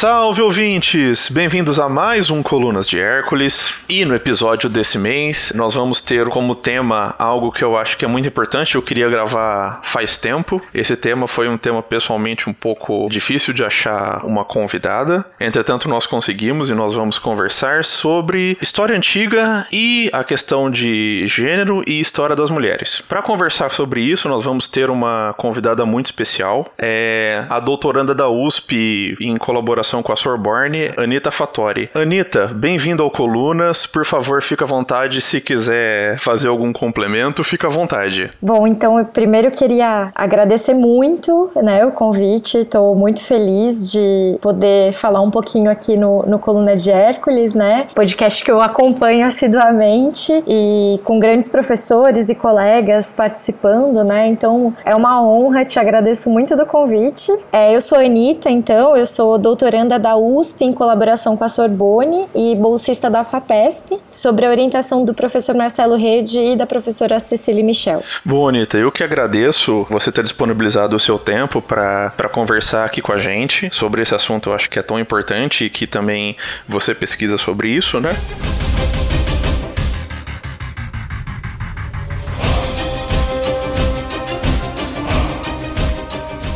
Salve ouvintes! Bem-vindos a mais um Colunas de Hércules. E no episódio desse mês, nós vamos ter como tema algo que eu acho que é muito importante. Eu queria gravar faz tempo. Esse tema foi um tema pessoalmente um pouco difícil de achar uma convidada. Entretanto, nós conseguimos e nós vamos conversar sobre história antiga e a questão de gênero e história das mulheres. Para conversar sobre isso, nós vamos ter uma convidada muito especial. É a doutoranda da USP em colaboração colaboração com a Sorbonne, Anita Fattori. Anita, bem-vindo ao Colunas. Por favor, fica à vontade. Se quiser fazer algum complemento, fica à vontade. Bom, então eu primeiro queria agradecer muito né, o convite. Estou muito feliz de poder falar um pouquinho aqui no, no Coluna de Hércules, né? Podcast que eu acompanho assiduamente e com grandes professores e colegas participando, né? Então é uma honra, te agradeço muito do convite. É, eu sou a Anitta, então, eu sou doutora doutoranda da USP em colaboração com a Sorbonne e bolsista da FAPESP, sobre a orientação do professor Marcelo Rede e da professora Cecília Michel. Bom, Anitta, eu que agradeço você ter disponibilizado o seu tempo para conversar aqui com a gente sobre esse assunto, eu acho que é tão importante e que também você pesquisa sobre isso, né?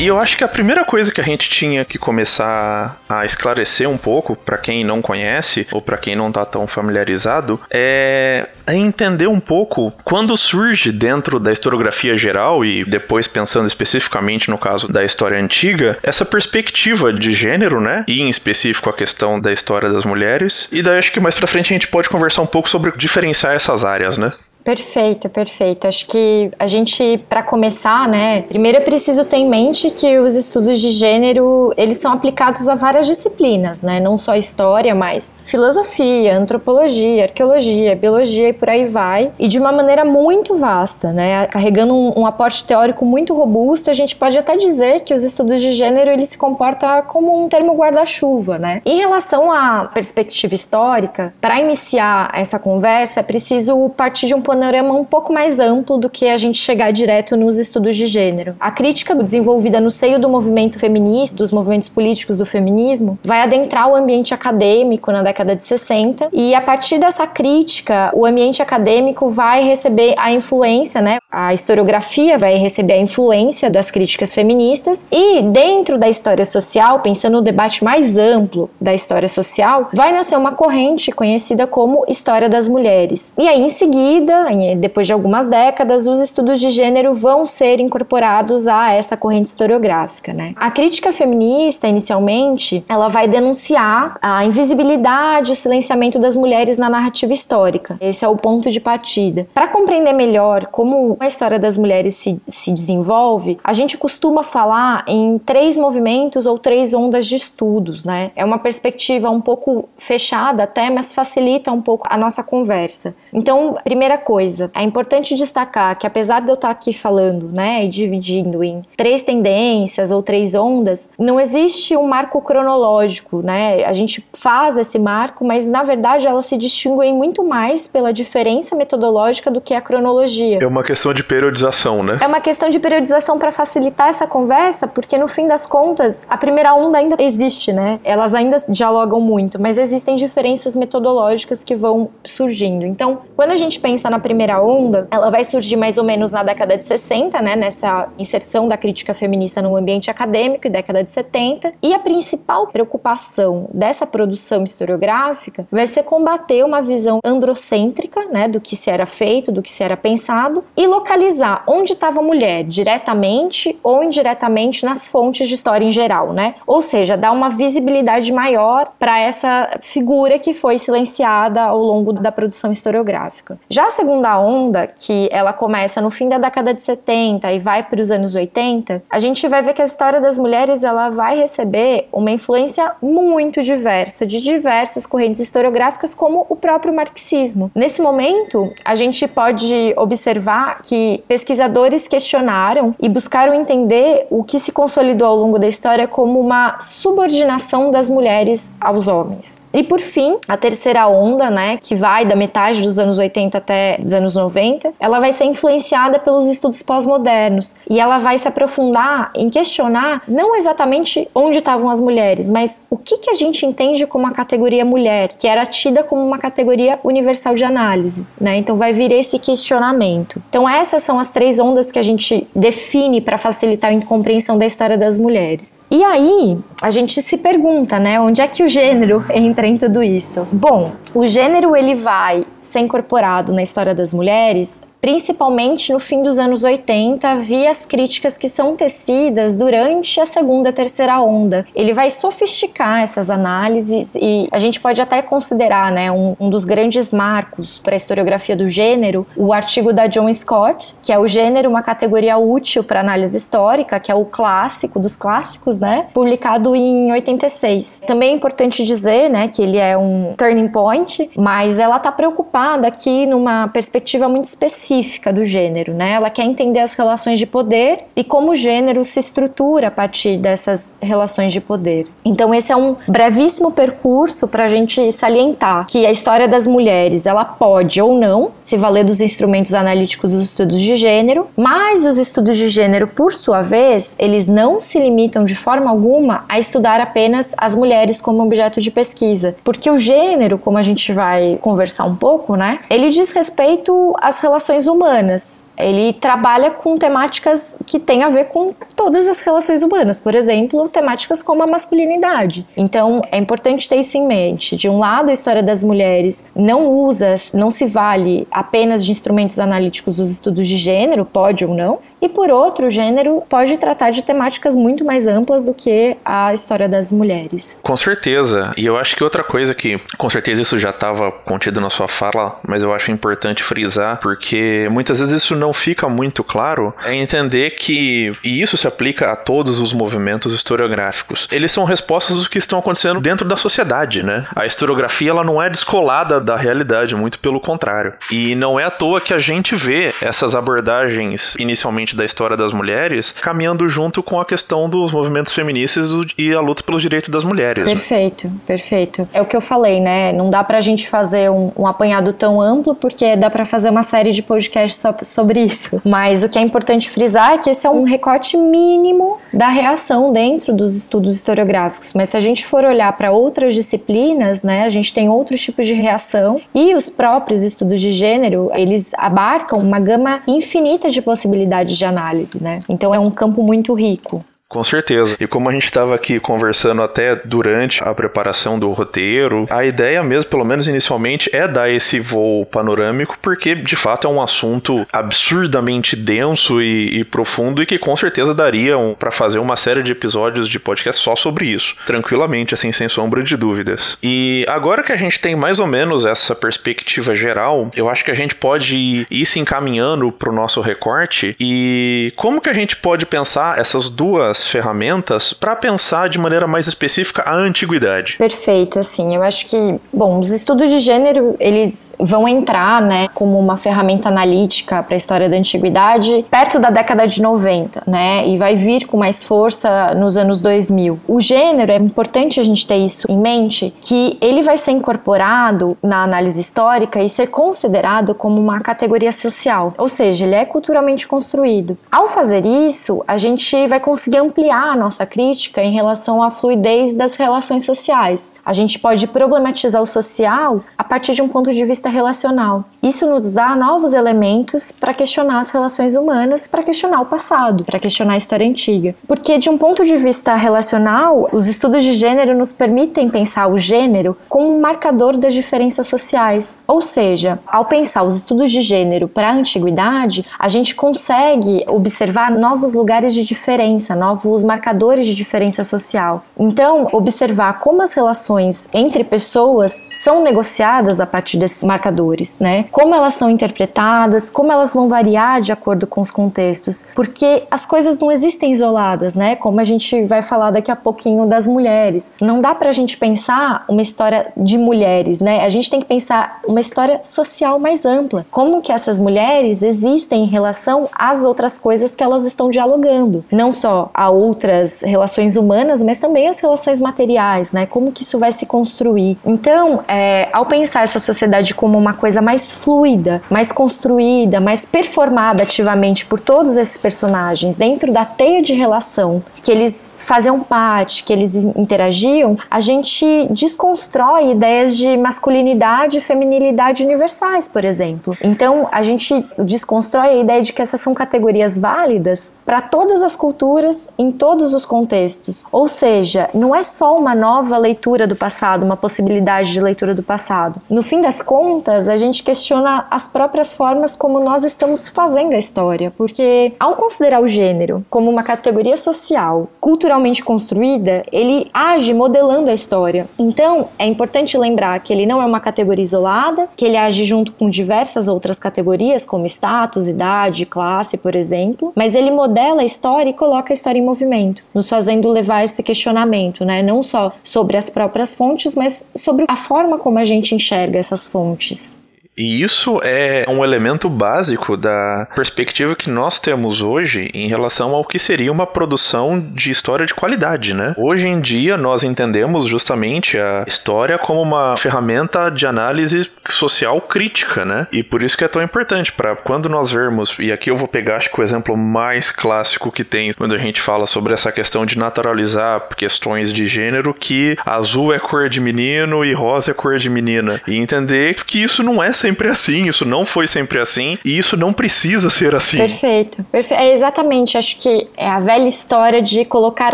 E eu acho que a primeira coisa que a gente tinha que começar a esclarecer um pouco para quem não conhece ou para quem não tá tão familiarizado é, é entender um pouco quando surge dentro da historiografia geral e depois pensando especificamente no caso da história antiga, essa perspectiva de gênero, né? E em específico a questão da história das mulheres. E daí acho que mais para frente a gente pode conversar um pouco sobre diferenciar essas áreas, né? Perfeito, perfeito. Acho que a gente, para começar, né, primeiro é preciso ter em mente que os estudos de gênero, eles são aplicados a várias disciplinas, né, não só história, mas filosofia, antropologia, arqueologia, biologia e por aí vai, e de uma maneira muito vasta, né, carregando um, um aporte teórico muito robusto, a gente pode até dizer que os estudos de gênero, ele se comporta como um termo guarda-chuva, né. Em relação à perspectiva histórica, para iniciar essa conversa, é preciso partir de um panorama um pouco mais amplo do que a gente chegar direto nos estudos de gênero. A crítica desenvolvida no seio do movimento feminista, dos movimentos políticos do feminismo, vai adentrar o ambiente acadêmico na década de 60 e a partir dessa crítica, o ambiente acadêmico vai receber a influência, né? A historiografia vai receber a influência das críticas feministas e dentro da história social, pensando no debate mais amplo da história social, vai nascer uma corrente conhecida como história das mulheres. E aí em seguida depois de algumas décadas, os estudos de gênero vão ser incorporados a essa corrente historiográfica, né? A crítica feminista, inicialmente, ela vai denunciar a invisibilidade, o silenciamento das mulheres na narrativa histórica. Esse é o ponto de partida. Para compreender melhor como a história das mulheres se, se desenvolve, a gente costuma falar em três movimentos ou três ondas de estudos, né? É uma perspectiva um pouco fechada até, mas facilita um pouco a nossa conversa. Então, primeira coisa, coisa. É importante destacar que apesar de eu estar aqui falando, né, e dividindo em três tendências ou três ondas, não existe um marco cronológico, né? A gente faz esse marco, mas na verdade elas se distinguem muito mais pela diferença metodológica do que a cronologia. É uma questão de periodização, né? É uma questão de periodização para facilitar essa conversa, porque no fim das contas, a primeira onda ainda existe, né? Elas ainda dialogam muito, mas existem diferenças metodológicas que vão surgindo. Então, quando a gente pensa na primeira onda, ela vai surgir mais ou menos na década de 60, né, nessa inserção da crítica feminista no ambiente acadêmico, década de 70, e a principal preocupação dessa produção historiográfica vai ser combater uma visão androcêntrica, né, do que se era feito, do que se era pensado, e localizar onde estava a mulher, diretamente ou indiretamente nas fontes de história em geral, né? Ou seja, dar uma visibilidade maior para essa figura que foi silenciada ao longo da produção historiográfica. Já a segunda segunda onda, que ela começa no fim da década de 70 e vai para os anos 80, a gente vai ver que a história das mulheres ela vai receber uma influência muito diversa de diversas correntes historiográficas, como o próprio marxismo. Nesse momento, a gente pode observar que pesquisadores questionaram e buscaram entender o que se consolidou ao longo da história como uma subordinação das mulheres aos homens. E por fim, a terceira onda, né, que vai da metade dos anos 80 até os anos 90, ela vai ser influenciada pelos estudos pós-modernos e ela vai se aprofundar em questionar não exatamente onde estavam as mulheres, mas o que, que a gente entende como a categoria mulher, que era tida como uma categoria universal de análise, né? Então vai vir esse questionamento. Então essas são as três ondas que a gente define para facilitar a compreensão da história das mulheres. E aí a gente se pergunta, né, onde é que o gênero entra em tudo isso? Bom, o gênero ele vai ser incorporado na história das mulheres principalmente no fim dos anos 80, via as críticas que são tecidas durante a segunda e terceira onda. Ele vai sofisticar essas análises e a gente pode até considerar né, um, um dos grandes marcos para a historiografia do gênero, o artigo da John Scott, que é o gênero, uma categoria útil para análise histórica, que é o clássico dos clássicos, né, publicado em 86. Também é importante dizer né, que ele é um turning point, mas ela está preocupada aqui numa perspectiva muito específica específica do gênero, né? Ela quer entender as relações de poder e como o gênero se estrutura a partir dessas relações de poder. Então esse é um brevíssimo percurso para a gente salientar que a história das mulheres ela pode ou não se valer dos instrumentos analíticos dos estudos de gênero, mas os estudos de gênero, por sua vez, eles não se limitam de forma alguma a estudar apenas as mulheres como objeto de pesquisa, porque o gênero, como a gente vai conversar um pouco, né? Ele diz respeito às relações humanas. Ele trabalha com temáticas que têm a ver com todas as relações humanas, por exemplo, temáticas como a masculinidade. Então, é importante ter isso em mente. De um lado, a história das mulheres não usa, não se vale apenas de instrumentos analíticos dos estudos de gênero, pode ou não, e por outro, o gênero pode tratar de temáticas muito mais amplas do que a história das mulheres. Com certeza. E eu acho que outra coisa que, com certeza, isso já estava contido na sua fala, mas eu acho importante frisar, porque muitas vezes isso não fica muito claro, é entender que, e isso se aplica a todos os movimentos historiográficos, eles são respostas do que estão acontecendo dentro da sociedade, né? A historiografia ela não é descolada da realidade, muito pelo contrário. E não é à toa que a gente vê essas abordagens inicialmente da história das mulheres, caminhando junto com a questão dos movimentos feministas e a luta pelos direitos das mulheres. Perfeito, perfeito. É o que eu falei, né? Não dá pra gente fazer um, um apanhado tão amplo, porque dá para fazer uma série de podcasts só sobre isso. Mas o que é importante frisar é que esse é um recorte mínimo da reação dentro dos estudos historiográficos. Mas se a gente for olhar para outras disciplinas, né, a gente tem outros tipos de reação e os próprios estudos de gênero, eles abarcam uma gama infinita de possibilidades de análise, né? Então é um campo muito rico. Com certeza. E como a gente estava aqui conversando até durante a preparação do roteiro, a ideia mesmo, pelo menos inicialmente, é dar esse voo panorâmico, porque de fato é um assunto absurdamente denso e, e profundo e que com certeza dariam para fazer uma série de episódios de podcast só sobre isso, tranquilamente, assim, sem sombra de dúvidas. E agora que a gente tem mais ou menos essa perspectiva geral, eu acho que a gente pode ir, ir se encaminhando para o nosso recorte e como que a gente pode pensar essas duas ferramentas para pensar de maneira mais específica a antiguidade. Perfeito, assim, eu acho que, bom, os estudos de gênero, eles vão entrar, né, como uma ferramenta analítica para a história da antiguidade perto da década de 90, né, e vai vir com mais força nos anos 2000. O gênero, é importante a gente ter isso em mente, que ele vai ser incorporado na análise histórica e ser considerado como uma categoria social, ou seja, ele é culturalmente construído. Ao fazer isso, a gente vai conseguir ampliar a nossa crítica em relação à fluidez das relações sociais. A gente pode problematizar o social a partir de um ponto de vista relacional. Isso nos dá novos elementos para questionar as relações humanas, para questionar o passado, para questionar a história antiga. Porque, de um ponto de vista relacional, os estudos de gênero nos permitem pensar o gênero como um marcador das diferenças sociais. Ou seja, ao pensar os estudos de gênero para a antiguidade, a gente consegue observar novos lugares de diferença, novos novos marcadores de diferença social. Então, observar como as relações entre pessoas são negociadas a partir desses marcadores, né? como elas são interpretadas, como elas vão variar de acordo com os contextos, porque as coisas não existem isoladas, né? Como a gente vai falar daqui a pouquinho das mulheres. Não dá pra gente pensar uma história de mulheres, né? A gente tem que pensar uma história social mais ampla. Como que essas mulheres existem em relação às outras coisas que elas estão dialogando, não só a outras relações humanas, mas também as relações materiais, né? Como que isso vai se construir? Então, é, ao pensar essa sociedade como uma coisa mais fluida, mais construída, mais performada ativamente por todos esses personagens dentro da teia de relação que eles faziam parte, que eles interagiam, a gente desconstrói ideias de masculinidade e feminilidade universais, por exemplo. Então, a gente desconstrói a ideia de que essas são categorias válidas para todas as culturas, em todos os contextos. Ou seja, não é só uma nova leitura do passado, uma possibilidade de leitura do passado. No fim das contas, a gente questiona as próprias formas como nós estamos fazendo a história, porque ao considerar o gênero como uma categoria social, culturalmente construída, ele age modelando a história. Então, é importante lembrar que ele não é uma categoria isolada, que ele age junto com diversas outras categorias, como status, idade, classe, por exemplo, mas ele modela a história e coloca a história em movimento, nos fazendo levar esse questionamento, né? Não só sobre as próprias fontes, mas sobre a forma como a gente enxerga essas fontes. E isso é um elemento básico da perspectiva que nós temos hoje em relação ao que seria uma produção de história de qualidade, né? Hoje em dia nós entendemos justamente a história como uma ferramenta de análise social crítica, né? E por isso que é tão importante para quando nós vermos, e aqui eu vou pegar acho que o exemplo mais clássico que tem quando a gente fala sobre essa questão de naturalizar questões de gênero que azul é cor de menino e rosa é cor de menina e entender que isso não é sempre assim, isso não foi sempre assim e isso não precisa ser assim. Perfeito. Perfe é exatamente, acho que é a velha história de colocar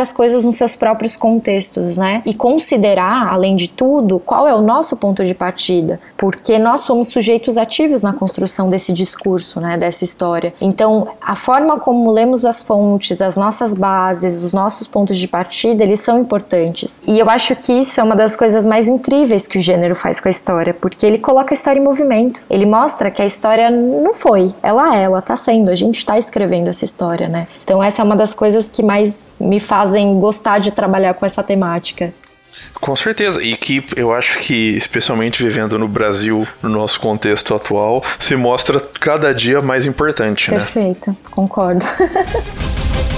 as coisas nos seus próprios contextos, né? E considerar, além de tudo, qual é o nosso ponto de partida, porque nós somos sujeitos ativos na construção desse discurso, né, dessa história. Então, a forma como lemos as fontes, as nossas bases, os nossos pontos de partida, eles são importantes. E eu acho que isso é uma das coisas mais incríveis que o gênero faz com a história, porque ele coloca a história em movimento momento. Ele mostra que a história não foi, ela é, ela tá sendo, a gente está escrevendo essa história, né? Então essa é uma das coisas que mais me fazem gostar de trabalhar com essa temática. Com certeza, e que eu acho que, especialmente vivendo no Brasil, no nosso contexto atual, se mostra cada dia mais importante, Perfeito, né? Perfeito, concordo.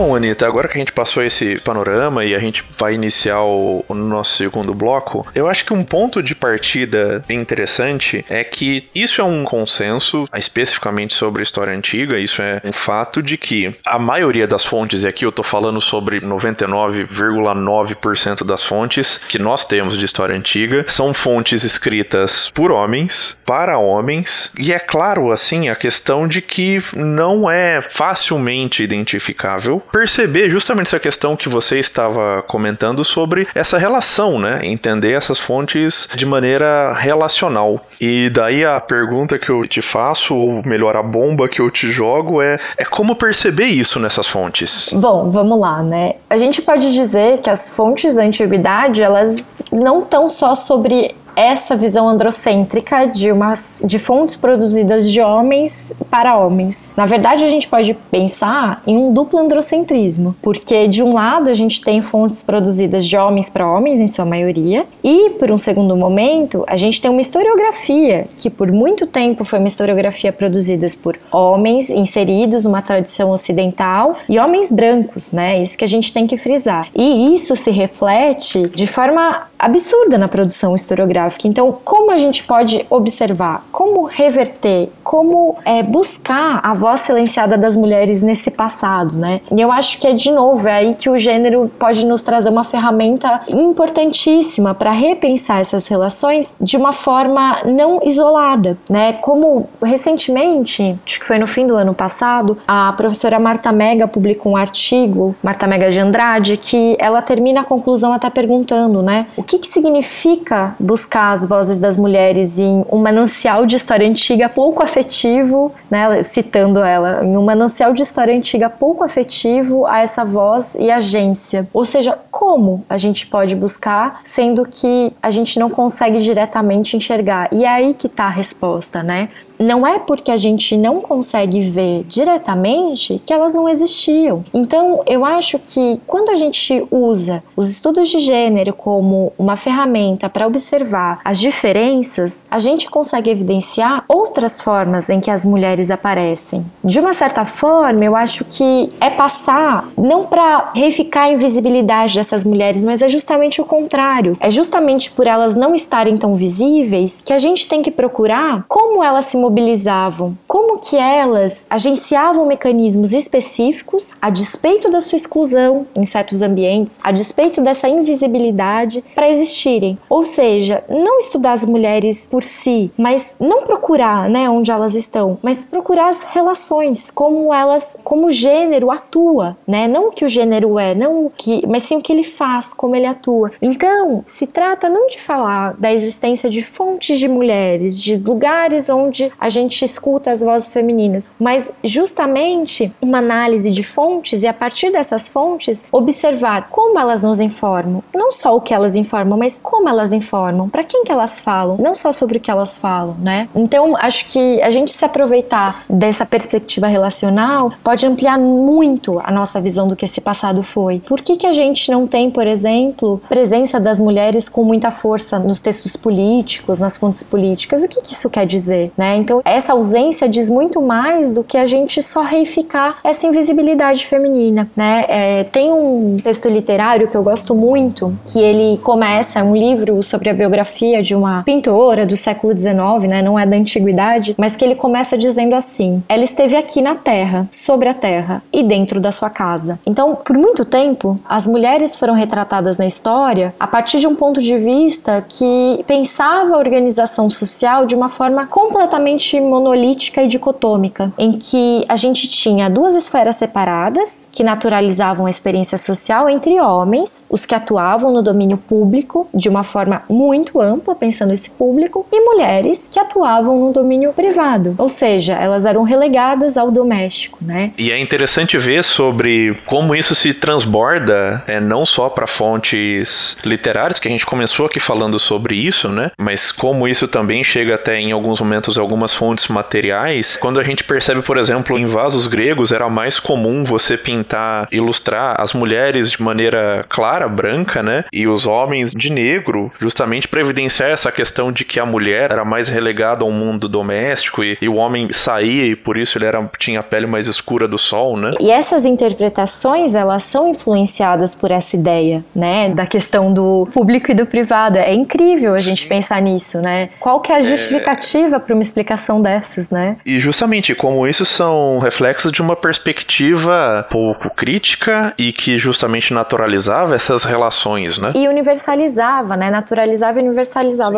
Bom, Anitta, agora que a gente passou esse panorama e a gente vai iniciar o, o, nosso segundo bloco, eu acho que um ponto de partida interessante é que isso é um consenso, especificamente sobre história antiga, isso é um fato de que a maioria das fontes, e aqui eu tô falando sobre 99,9% das fontes que nós temos de história antiga, são fontes escritas por homens, para homens, e é claro, assim, a questão de que não é facilmente identificável perceber justamente essa questão que você estava comentando sobre essa relação, né? Entender essas fontes de maneira relacional. E daí a pergunta que eu te faço, ou melhor, a bomba que eu te jogo é, é como perceber isso nessas fontes? Bom, vamos lá, né? A gente pode dizer que as fontes da antiguidade, elas não estão só sobre essa visão androcêntrica de, umas, de fontes produzidas de homens para homens. Na verdade, a gente pode pensar em um duplo androcentrismo, porque de um lado a gente tem fontes produzidas de homens para homens, em sua maioria, e por um segundo momento a gente tem uma historiografia que por muito tempo foi uma historiografia produzida por homens inseridos numa tradição ocidental e homens brancos, né? Isso que a gente tem que frisar. E isso se reflete de forma absurda na produção historiográfica Então, como a gente pode observar, como reverter, como é, buscar a voz silenciada das mulheres nesse passado, né? E eu acho que é de novo é aí que o gênero pode nos trazer uma ferramenta importantíssima para repensar essas relações de uma forma não isolada, né? Como recentemente, acho que foi no fim do ano passado, a professora Marta Mega publicou um artigo, Marta Mega de Andrade, que ela termina a conclusão até perguntando, né? O que, que significa buscar as vozes das mulheres em um manancial de história antiga pouco afetivo afetivo, né, citando ela, em um manancial de história antiga pouco afetivo a essa voz e agência. Ou seja, como a gente pode buscar, sendo que a gente não consegue diretamente enxergar? E é aí que está a resposta, né? Não é porque a gente não consegue ver diretamente que elas não existiam. Então, eu acho que quando a gente usa os estudos de gênero como uma ferramenta para observar as diferenças, a gente consegue evidenciar outras formas em que as mulheres aparecem. De uma certa forma, eu acho que é passar não para reificar a invisibilidade dessas mulheres, mas é justamente o contrário. É justamente por elas não estarem tão visíveis que a gente tem que procurar como elas se mobilizavam, como que elas agenciavam mecanismos específicos a despeito da sua exclusão em certos ambientes, a despeito dessa invisibilidade para existirem. Ou seja, não estudar as mulheres por si, mas não procurar, né, onde elas estão, mas procurar as relações, como elas, como o gênero atua, né? Não o que o gênero é, não o que, mas sim o que ele faz, como ele atua. Então, se trata não de falar da existência de fontes de mulheres, de lugares onde a gente escuta as vozes femininas, mas justamente uma análise de fontes e a partir dessas fontes observar como elas nos informam, não só o que elas informam, mas como elas informam, para quem que elas falam, não só sobre o que elas falam, né? Então, acho que a gente se aproveitar dessa perspectiva relacional pode ampliar muito a nossa visão do que esse passado foi. Por que que a gente não tem, por exemplo, presença das mulheres com muita força nos textos políticos, nas fontes políticas? O que, que isso quer dizer, né? Então, essa ausência diz muito mais do que a gente só reificar essa invisibilidade feminina, né? É, tem um texto literário que eu gosto muito, que ele começa um livro sobre a biografia de uma pintora do século XIX, né? Não é da antiguidade, mas que ele começa dizendo assim: ela esteve aqui na Terra, sobre a Terra e dentro da sua casa. Então, por muito tempo, as mulheres foram retratadas na história a partir de um ponto de vista que pensava a organização social de uma forma completamente monolítica e dicotômica, em que a gente tinha duas esferas separadas que naturalizavam a experiência social entre homens, os que atuavam no domínio público de uma forma muito ampla, pensando esse público, e mulheres que atuavam no domínio privado, ou seja, elas eram relegadas ao doméstico, né? E é interessante ver sobre como isso se transborda, é, não só para fontes literárias, que a gente começou aqui falando sobre isso, né? Mas como isso também chega até em alguns momentos algumas fontes materiais. Quando a gente percebe, por exemplo, em vasos gregos era mais comum você pintar, ilustrar as mulheres de maneira clara, branca, né? E os homens de negro, justamente para evidenciar essa questão de que a mulher era mais relegada ao mundo doméstico e, e o homem saía e por isso ele era, tinha a pele mais escura do sol, né? E essas interpretações, elas são influenciadas por essa ideia, né? Da questão do público e do privado. É incrível a gente pensar nisso, né? Qual que é a justificativa é... para uma explicação dessas, né? E justamente como isso são reflexos de uma perspectiva pouco crítica e que justamente naturalizava essas relações, né? E universalizava, né? Naturalizava e universalizava.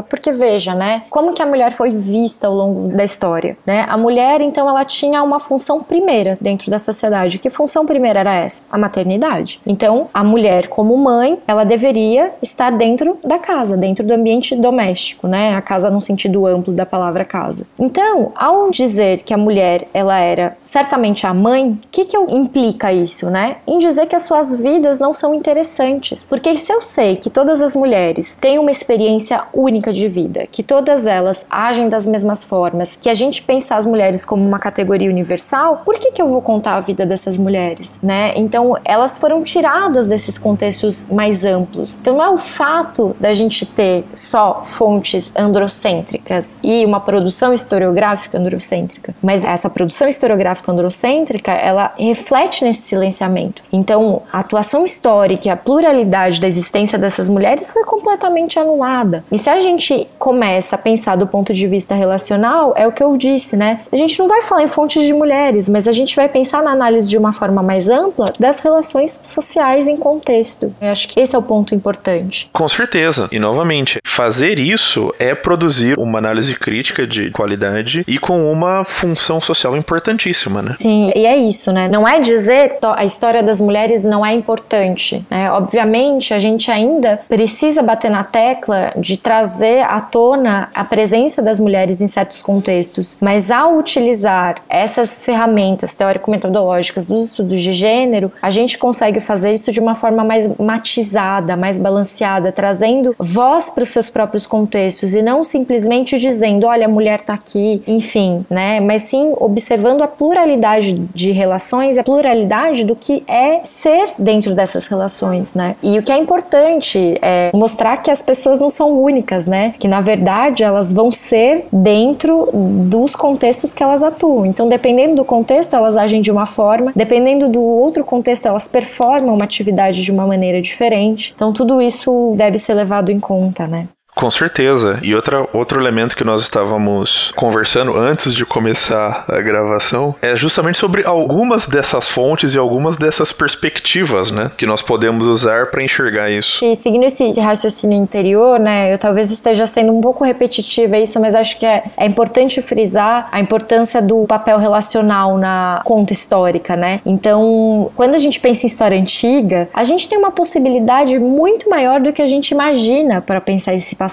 Porque veja, né? Como que a mulher foi vista ao longo da história, né? A mulher, então, ela tinha uma função primeira dentro da sociedade. Que função primeira era essa? A maternidade. Então, a mulher, como mãe, ela deveria estar dentro da casa, dentro do ambiente doméstico, né? A casa no sentido amplo da palavra casa. Então, ao dizer que a mulher, ela era certamente a mãe, o que que implica isso, né? Em dizer que as suas vidas não são interessantes. Porque se eu sei que todas as mulheres têm uma experiência única de vida, que todas elas agem das mesmas formas, que a gente pensar as mulheres como uma categoria universal, por que que eu vou contar a vida dessas mulheres, né? Então, elas foram tiradas desses contextos mais amplos. Então, não é o fato da gente ter só fontes androcêntricas e uma produção historiográfica androcêntrica, mas essa produção historiográfica androcêntrica, ela reflete nesse silenciamento. Então, a atuação histórica a pluralidade da existência dessas mulheres foi completamente anulada. E se a gente começa a pensar do ponto de vista relacional, é o que eu disse, né? A gente não vai falar em fontes de mulheres, mas a gente vai pensar na análise de uma forma mais ampla das relações sociais em contexto. Eu acho que esse é o ponto importante. Com certeza. E novamente, fazer isso é produzir uma análise crítica de qualidade e com uma função social importantíssima, né? Sim, e é isso, né? Não é dizer que a história das mulheres não é importante, né? Obviamente, a gente ainda precisa bater na tecla de trazer à tona a presença das mulheres em certos contextos mas ao utilizar essas ferramentas teórico-metodológicas dos estudos de gênero, a gente consegue fazer isso de uma forma mais matizada, mais balanceada, trazendo voz para os seus próprios contextos e não simplesmente dizendo, olha, a mulher está aqui, enfim, né? Mas sim observando a pluralidade de relações, a pluralidade do que é ser dentro dessas relações, né? E o que é importante é mostrar que as pessoas não são únicas, né? Que na verdade elas vão ser dentro dos contextos que elas atuam. Então, dependendo do contexto, elas agem de uma forma, dependendo do outro contexto, elas performam uma atividade de uma maneira diferente. Então, tudo isso deve ser levado em conta, né? Com certeza. E outra, outro elemento que nós estávamos conversando antes de começar a gravação é justamente sobre algumas dessas fontes e algumas dessas perspectivas, né? Que nós podemos usar para enxergar isso. E seguindo esse raciocínio interior, né? Eu talvez esteja sendo um pouco repetitiva isso, mas acho que é, é importante frisar a importância do papel relacional na conta histórica, né? Então, quando a gente pensa em história antiga, a gente tem uma possibilidade muito maior do que a gente imagina para pensar esse passado,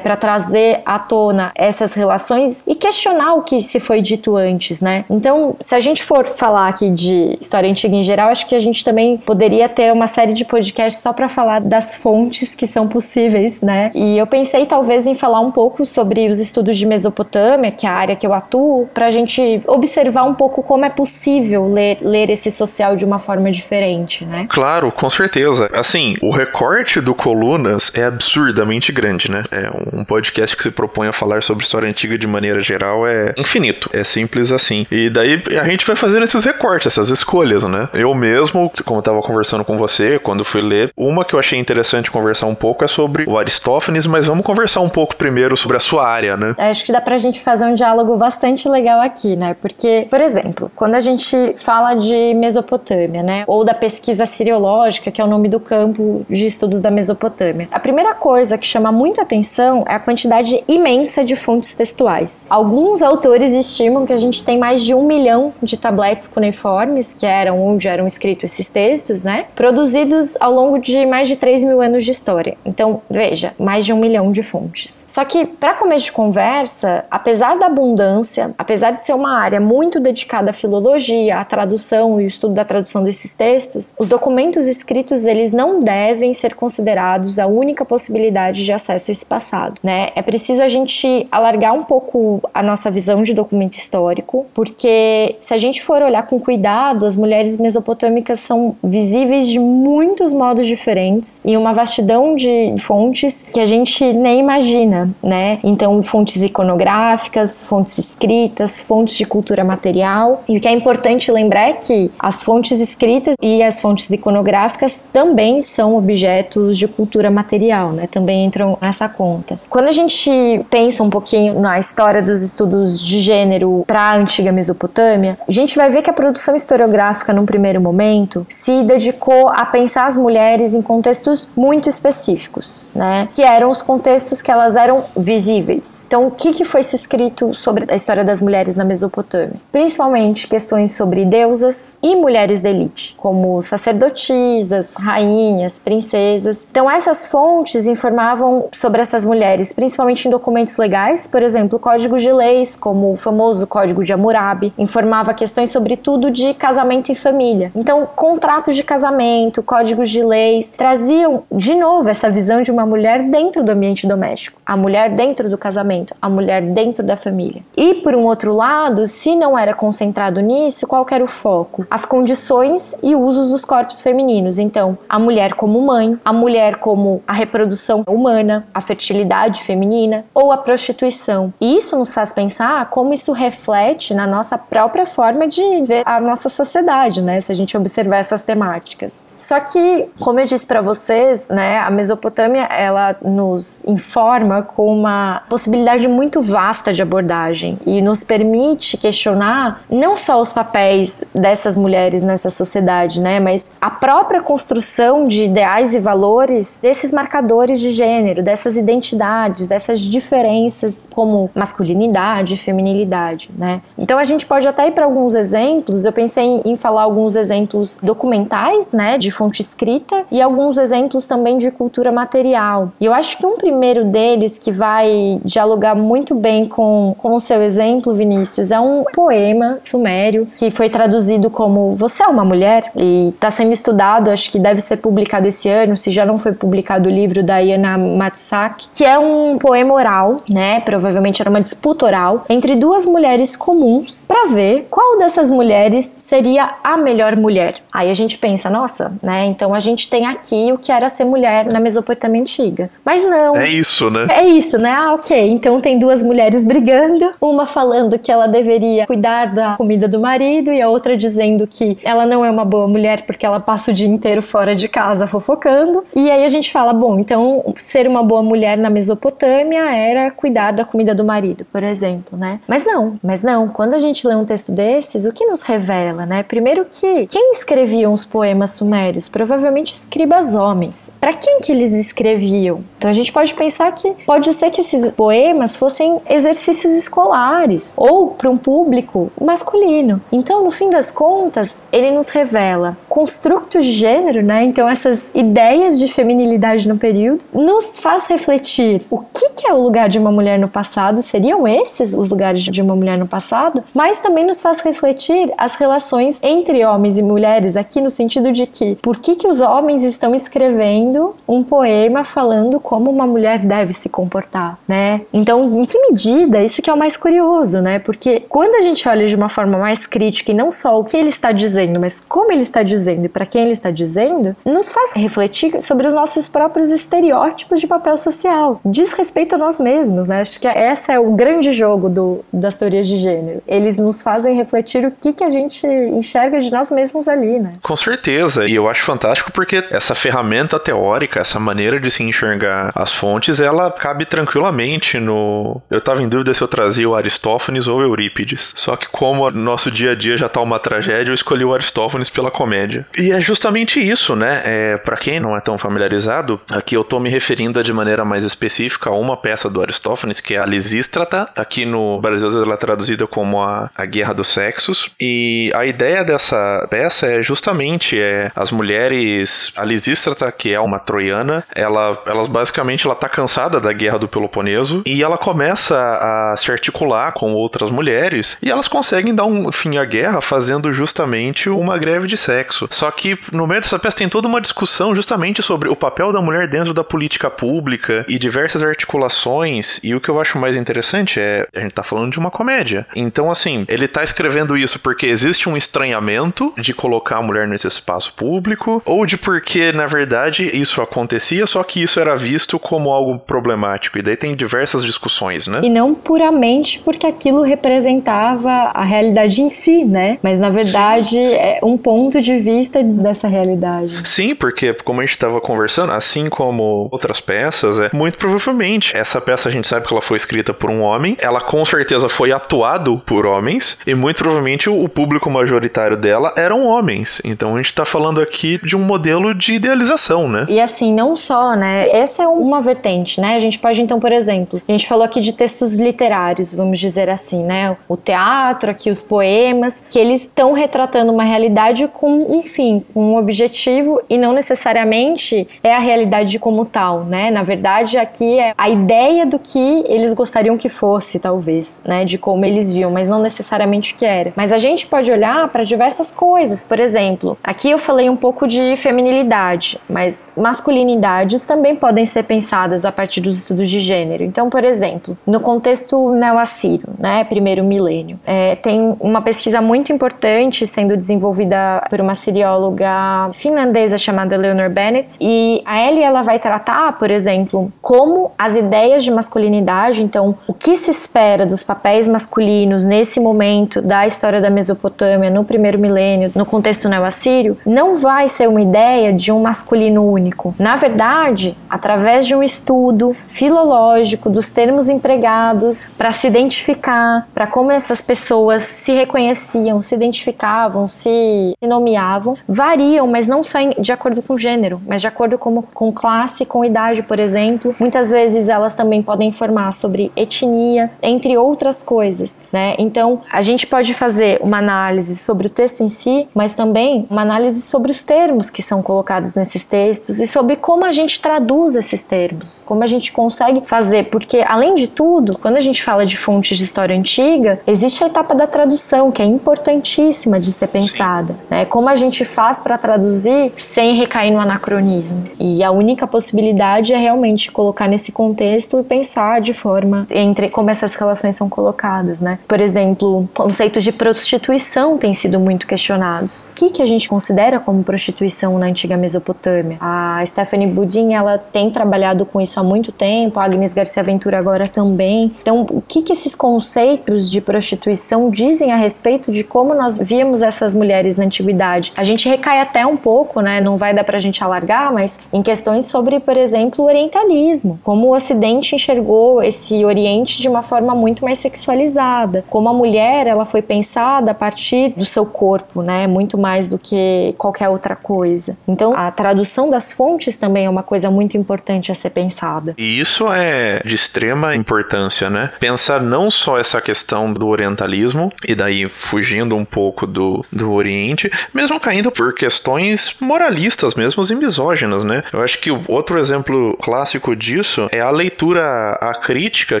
para trazer à tona essas relações e questionar o que se foi dito antes, né? Então, se a gente for falar aqui de história antiga em geral, acho que a gente também poderia ter uma série de podcasts só para falar das fontes que são possíveis, né? E eu pensei talvez em falar um pouco sobre os estudos de Mesopotâmia, que é a área que eu atuo, para a gente observar um pouco como é possível ler, ler esse social de uma forma diferente, né? Claro, com certeza. Assim, o recorte do Colunas é absurdamente grande né? É um podcast que se propõe a falar sobre história antiga de maneira geral é infinito. É simples assim. E daí a gente vai fazendo esses recortes, essas escolhas, né? Eu mesmo, como eu tava conversando com você, quando fui ler, uma que eu achei interessante conversar um pouco é sobre o Aristófanes, mas vamos conversar um pouco primeiro sobre a sua área, né? Acho que dá pra gente fazer um diálogo bastante legal aqui, né? Porque, por exemplo, quando a gente fala de Mesopotâmia, né? Ou da pesquisa siriológica, que é o nome do campo de estudos da Mesopotâmia, a primeira coisa que chama muito muita atenção é a quantidade imensa de fontes textuais. Alguns autores estimam que a gente tem mais de um milhão de tabletes cuneiformes, que eram onde eram escritos esses textos, né? Produzidos ao longo de mais de 3 mil anos de história. Então, veja, mais de um milhão de fontes. Só que, para começo de conversa, apesar da abundância, apesar de ser uma área muito dedicada à filologia, à tradução e o estudo da tradução desses textos, os documentos escritos eles não devem ser considerados a única possibilidade de acesso acesso a esse passado, né? É preciso a gente alargar um pouco a nossa visão de documento histórico, porque se a gente for olhar com cuidado, as mulheres mesopotâmicas são visíveis de muitos modos diferentes e uma vastidão de fontes que a gente nem imagina, né? Então, fontes iconográficas, fontes escritas, fontes de cultura material. E o que é importante lembrar é que as fontes escritas e as fontes iconográficas também são objetos de cultura material, né? Também entram nessa essa conta. Quando a gente pensa um pouquinho na história dos estudos de gênero para a antiga Mesopotâmia, a gente vai ver que a produção historiográfica, num primeiro momento, se dedicou a pensar as mulheres em contextos muito específicos, né? Que eram os contextos que elas eram visíveis. Então, o que, que foi se escrito sobre a história das mulheres na Mesopotâmia? Principalmente questões sobre deusas e mulheres da elite, como sacerdotisas, rainhas, princesas. Então, essas fontes informavam sobre sobre essas mulheres, principalmente em documentos legais, por exemplo, códigos de leis, como o famoso Código de Hammurabi, informava questões sobretudo de casamento e família. Então, contratos de casamento, códigos de leis, traziam de novo essa visão de uma mulher dentro do ambiente doméstico, a mulher dentro do casamento, a mulher dentro da família. E por um outro lado, se não era concentrado nisso, qual era o foco? As condições e usos dos corpos femininos. Então, a mulher como mãe, a mulher como a reprodução humana, a fertilidade feminina ou a prostituição. E isso nos faz pensar como isso reflete na nossa própria forma de ver a nossa sociedade, né? Se a gente observar essas temáticas. Só que, como eu disse para vocês, né, a Mesopotâmia ela nos informa com uma possibilidade muito vasta de abordagem e nos permite questionar não só os papéis dessas mulheres nessa sociedade, né, mas a própria construção de ideais e valores desses marcadores de gênero, dessas identidades, dessas diferenças como masculinidade feminilidade, né? Então a gente pode até ir para alguns exemplos. Eu pensei em falar alguns exemplos documentais, né, de de fonte escrita e alguns exemplos também de cultura material. E eu acho que um primeiro deles que vai dialogar muito bem com, com o seu exemplo, Vinícius, é um poema sumério que foi traduzido como Você é uma mulher e está sendo estudado, acho que deve ser publicado esse ano, se já não foi publicado o livro da Iana Matsuaki, que é um poema oral, né? Provavelmente era uma disputa oral entre duas mulheres comuns para ver qual dessas mulheres seria a melhor mulher. Aí a gente pensa, nossa, né? Então a gente tem aqui o que era ser mulher na Mesopotâmia antiga. Mas não. É isso, né? É isso, né? Ah, ok. Então tem duas mulheres brigando, uma falando que ela deveria cuidar da comida do marido e a outra dizendo que ela não é uma boa mulher porque ela passa o dia inteiro fora de casa fofocando. E aí a gente fala, bom, então ser uma boa mulher na Mesopotâmia era cuidar da comida do marido, por exemplo, né? Mas não, mas não. Quando a gente lê um texto desses, o que nos revela, né? Primeiro que quem escrevia os poemas sumérios? Provavelmente escribas homens. Para quem que eles escreviam? Então a gente pode pensar que pode ser que esses poemas fossem exercícios escolares ou para um público masculino. Então, no fim das contas, ele nos revela construtos de gênero, né? Então essas ideias de feminilidade no período nos faz refletir o que, que é o lugar de uma mulher no passado, seriam esses os lugares de uma mulher no passado, mas também nos faz refletir as relações entre homens e mulheres aqui no sentido de que por que, que os homens estão escrevendo um poema falando como uma mulher deve se comportar, né? Então, em que medida isso que é o mais curioso, né? Porque quando a gente olha de uma forma mais crítica e não só o que ele está dizendo, mas como ele está dizendo e para quem ele está dizendo, nos faz refletir sobre os nossos próprios estereótipos de papel social, diz respeito a nós mesmos, né? Acho que essa é o grande jogo do, das teorias de gênero. Eles nos fazem refletir o que que a gente enxerga de nós mesmos ali, né? Com certeza, e eu acho fantástico porque essa ferramenta teórica, essa maneira de se enxergar as fontes, ela cabe tranquilamente no. Eu tava em dúvida se eu trazia o Aristófanes ou Eurípides. Só que, como nosso dia a dia já tá uma tragédia, eu escolhi o Aristófanes pela comédia. E é justamente isso, né? É, para quem não é tão familiarizado, aqui eu tô me referindo de maneira mais específica a uma peça do Aristófanes, que é a Lisístrata. Aqui no Brasil ela é traduzida como a, a Guerra dos Sexos. E a ideia dessa peça é justamente é, as mulheres. A Lisístrata, que é uma troiana, ela, elas basicamente ela tá cansada da guerra do Peloponeso e ela começa a se articular com outras mulheres e elas conseguem dar um fim à guerra fazendo justamente uma greve de sexo. Só que no meio dessa peça tem toda uma discussão justamente sobre o papel da mulher dentro da política pública e diversas articulações. E o que eu acho mais interessante é a gente tá falando de uma comédia. Então, assim, ele tá escrevendo isso porque existe um estranhamento de colocar a mulher nesse espaço público, ou de porque, na verdade, isso acontecia, só que isso era visto como algo problemático. E daí tem diversas discussões, né? E não puramente porque aquilo representava a realidade em si, né? Mas na verdade Sim. é um ponto de vista dessa realidade. Sim, porque como a gente estava conversando, assim como outras peças, é muito provavelmente essa peça a gente sabe que ela foi escrita por um homem, ela com certeza foi atuado por homens e muito provavelmente o público majoritário dela eram homens. Então a gente está falando aqui de um modelo de idealização, né? E assim, não só, né? Essa é uma vertente, né? A gente pode então, por exemplo, a gente falou aqui de textos literários, vamos dizer assim, né? O teatro, aqui os poemas, que eles estão retratando uma realidade com um fim, com um objetivo e não necessariamente é a realidade como tal, né? Na verdade, aqui é a ideia do que eles gostariam que fosse, talvez, né? De como eles viam, mas não necessariamente o que era. Mas a gente pode olhar para diversas coisas, por exemplo, aqui eu falei um pouco de feminilidade, mas masculinidades também podem ser pensadas a partir dos estudos de gênero. Então, por exemplo, no contexto neo-assírio, né, primeiro milênio, é, tem uma pesquisa muito importante sendo desenvolvida por uma sirióloga finlandesa chamada Leonor Bennett, e a Ellie ela vai tratar, por exemplo, como as ideias de masculinidade, então o que se espera dos papéis masculinos nesse momento da história da Mesopotâmia no primeiro milênio, no contexto neo-assírio, não vai ser uma ideia de um masculino único. Na verdade, através de um estudo filológico dos termos empregados para se identificar, para como essas pessoas se reconheciam, se identificavam, se nomeavam, variam, mas não só de acordo com gênero, mas de acordo com, com classe, com idade, por exemplo. Muitas vezes elas também podem informar sobre etnia, entre outras coisas, né? Então, a gente pode fazer uma análise sobre o texto em si, mas também uma análise sobre os termos que são colocados nesses textos e sobre como a gente traduz esses termos, como a gente consegue fazer, porque além de tudo, quando a gente fala de fontes de história antiga, existe a etapa da tradução que é importantíssima de ser pensada, né? Como a gente faz para traduzir sem recair no anacronismo? E a única possibilidade é realmente colocar nesse contexto e pensar de forma entre como essas relações são colocadas, né? Por exemplo, conceitos de prostituição têm sido muito questionados. O que, que a gente considera como prostituição na antiga Mesopotâmia? A Stephanie Budin, ela tem trabalhado com isso há muito tempo, a Agnes Garcia Ventura agora também. Então, o que, que esses conceitos de prostituição dizem a respeito de como nós víamos essas mulheres na antiguidade? A gente recai até um pouco, né? Não vai dar pra gente alargar, mas em questões sobre, por exemplo, o orientalismo. Como o Ocidente enxergou esse Oriente de uma forma muito mais sexualizada. Como a mulher, ela foi pensada a partir do seu corpo, né? Muito mais do que qualquer outra coisa. Então, a tradução das fontes também é uma coisa muito importante a ser pensada. E isso é de extrema importância, né? Pensar não só essa questão do orientalismo, e daí fugindo um pouco do, do Oriente, mesmo caindo por questões moralistas mesmo e misóginas, né? Eu acho que o outro exemplo clássico disso é a leitura, a crítica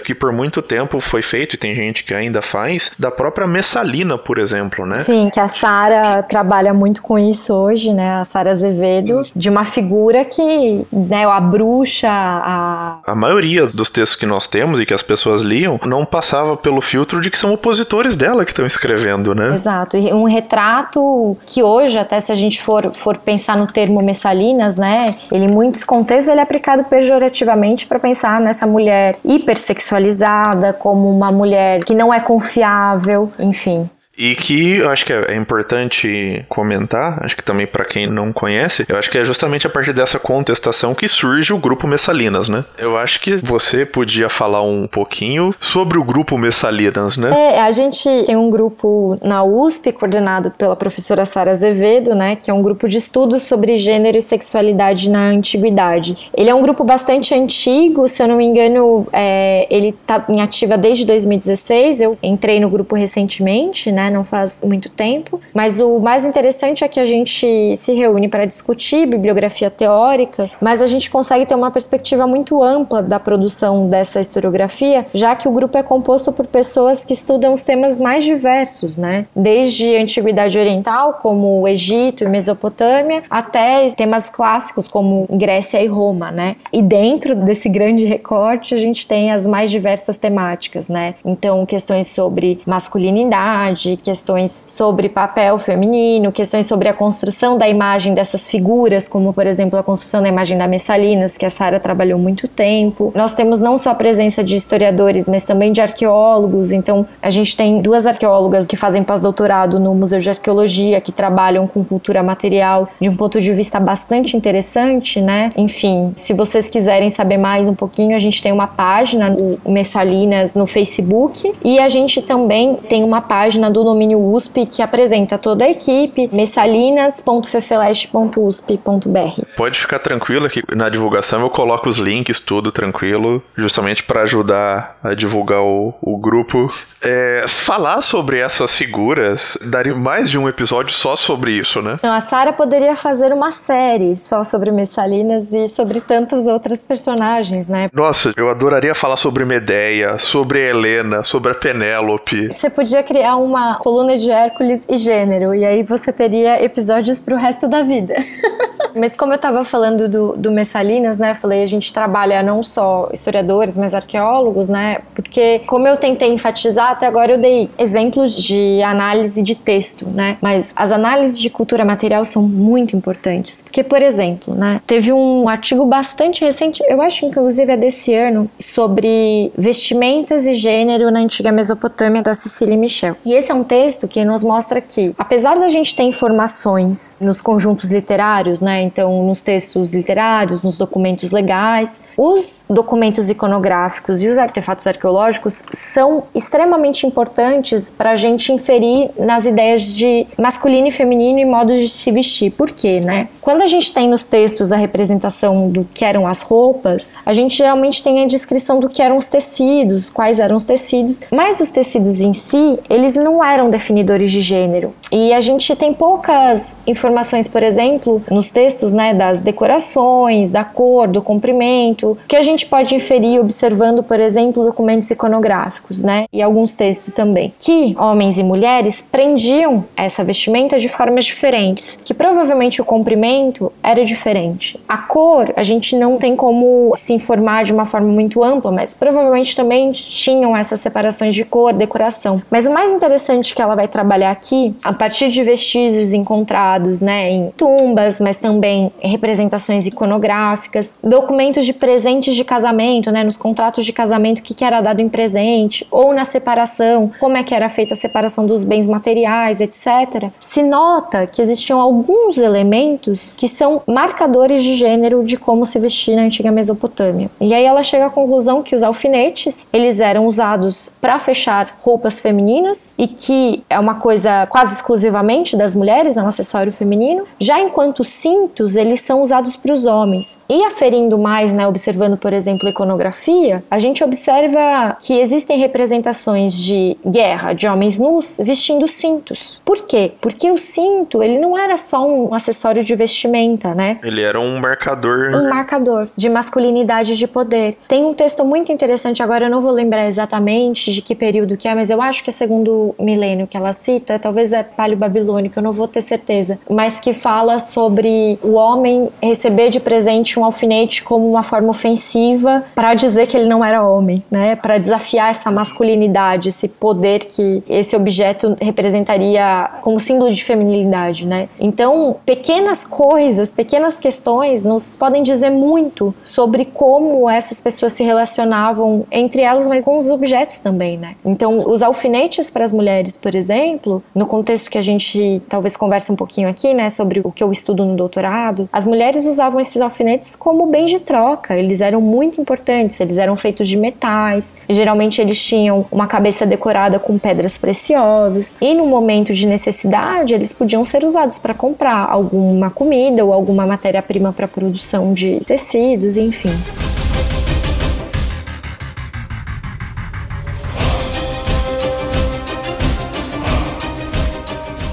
que por muito tempo foi feito, e tem gente que ainda faz, da própria Messalina, por exemplo, né? Sim, que a Sara trabalha muito com isso hoje, né? A Sara Azevedo, de uma figura que, né, a bruxa, a... A maioria dos textos que nós temos e que as pessoas liam não passava pelo filtro de que são opositores dela que estão escrevendo, né? Exato. E um retrato que hoje, até se a gente for, for pensar no termo Messalinas, né? Ele em muitos contextos ele é aplicado pejorativamente para pensar nessa mulher hipersexualizada como uma mulher que não é confiável, enfim. E que eu acho que é importante comentar, acho que também para quem não conhece, eu acho que é justamente a partir dessa contestação que surge o grupo Messalinas, né? Eu acho que você podia falar um pouquinho sobre o grupo Messalinas, né? É, a gente tem um grupo na USP coordenado pela professora Sara Azevedo, né, que é um grupo de estudos sobre gênero e sexualidade na antiguidade. Ele é um grupo bastante antigo, se eu não me engano, é, ele está em ativa desde 2016. Eu entrei no grupo recentemente, né? Não faz muito tempo. Mas o mais interessante é que a gente se reúne para discutir bibliografia teórica, mas a gente consegue ter uma perspectiva muito ampla da produção dessa historiografia, já que o grupo é composto por pessoas que estudam os temas mais diversos, né? Desde a antiguidade oriental, como o Egito e Mesopotâmia, até temas clássicos como Grécia e Roma, né? E dentro desse grande recorte, a gente tem as mais diversas temáticas, né? Então, questões sobre masculinidade, questões sobre papel feminino, questões sobre a construção da imagem dessas figuras, como por exemplo a construção da imagem da Messalinas, que a Sara trabalhou muito tempo. Nós temos não só a presença de historiadores, mas também de arqueólogos. Então, a gente tem duas arqueólogas que fazem pós-doutorado no Museu de Arqueologia, que trabalham com cultura material de um ponto de vista bastante interessante, né? Enfim, se vocês quiserem saber mais um pouquinho, a gente tem uma página, o Messalinas, no Facebook, e a gente também tem uma página do domínio USP que apresenta toda a equipe, messalinas.fefeleste.usp.br. Pode ficar tranquilo que na divulgação eu coloco os links, tudo tranquilo, justamente para ajudar a divulgar o, o grupo. É, falar sobre essas figuras daria mais de um episódio só sobre isso, né? Então, a Sara poderia fazer uma série só sobre Messalinas e sobre tantas outras personagens, né? Nossa, eu adoraria falar sobre Medeia, sobre a Helena, sobre a Penélope. Você podia criar uma coluna de Hércules e gênero, e aí você teria episódios pro resto da vida. mas como eu tava falando do, do Messalinas, né, falei, a gente trabalha não só historiadores, mas arqueólogos, né, porque como eu tentei enfatizar, até agora eu dei exemplos de análise de texto, né, mas as análises de cultura material são muito importantes, porque, por exemplo, né, teve um artigo bastante recente, eu acho inclusive é desse ano, sobre vestimentas e gênero na antiga Mesopotâmia, da Cecília Michel. E esse é um texto que nos mostra que, apesar da gente ter informações nos conjuntos literários, né, então nos textos literários, nos documentos legais, os documentos iconográficos e os artefatos arqueológicos são extremamente importantes para a gente inferir nas ideias de masculino e feminino e modos de se vestir. Por quê, né? Quando a gente tem nos textos a representação do que eram as roupas, a gente geralmente tem a descrição do que eram os tecidos, quais eram os tecidos, mas os tecidos em si, eles não eram definidores de gênero. E a gente tem poucas informações, por exemplo, nos textos, né, das decorações, da cor, do comprimento, que a gente pode inferir observando, por exemplo, documentos iconográficos, né, e alguns textos também, que homens e mulheres prendiam essa vestimenta de formas diferentes, que provavelmente o comprimento era diferente. A cor, a gente não tem como se informar de uma forma muito ampla, mas provavelmente também tinham essas separações de cor, decoração. Mas o mais interessante que ela vai trabalhar aqui, a partir de vestígios encontrados, né, em tumbas, mas também representações iconográficas, documentos de presentes de casamento, né, nos contratos de casamento, o que, que era dado em presente, ou na separação, como é que era feita a separação dos bens materiais, etc. Se nota que existiam alguns elementos que são marcadores de gênero de como se vestir na antiga Mesopotâmia. E aí ela chega à conclusão que os alfinetes, eles eram usados para fechar roupas femininas e que é uma coisa quase exclusivamente das mulheres, é um acessório feminino. Já enquanto cintos, eles são usados para os homens. E aferindo mais, né, observando, por exemplo, a iconografia, a gente observa que existem representações de guerra de homens nus vestindo cintos. Por quê? Porque o cinto, ele não era só um acessório de vestimenta, né? Ele era um marcador. Um marcador de masculinidade de poder. Tem um texto muito interessante, agora eu não vou lembrar exatamente de que período que é, mas eu acho que é segundo milênio que ela cita, talvez é paleo-babilônico, eu não vou ter certeza, mas que fala sobre o homem receber de presente um alfinete como uma forma ofensiva para dizer que ele não era homem, né? Para desafiar essa masculinidade, esse poder que esse objeto representaria como símbolo de feminilidade, né? Então, pequenas coisas, pequenas questões nos podem dizer muito sobre como essas pessoas se relacionavam entre elas, mas com os objetos também, né? Então, os alfinetes para as mulheres, por exemplo, no contexto que a gente talvez converse um pouquinho aqui, né, sobre o que eu estudo no doutorado, as mulheres usavam esses alfinetes como bens de troca. Eles eram muito importantes, eles eram feitos de metais. Geralmente eles tinham uma cabeça decorada com pedras preciosas e no momento de necessidade eles podiam ser usados para comprar alguma comida ou alguma matéria-prima para produção de tecidos, enfim.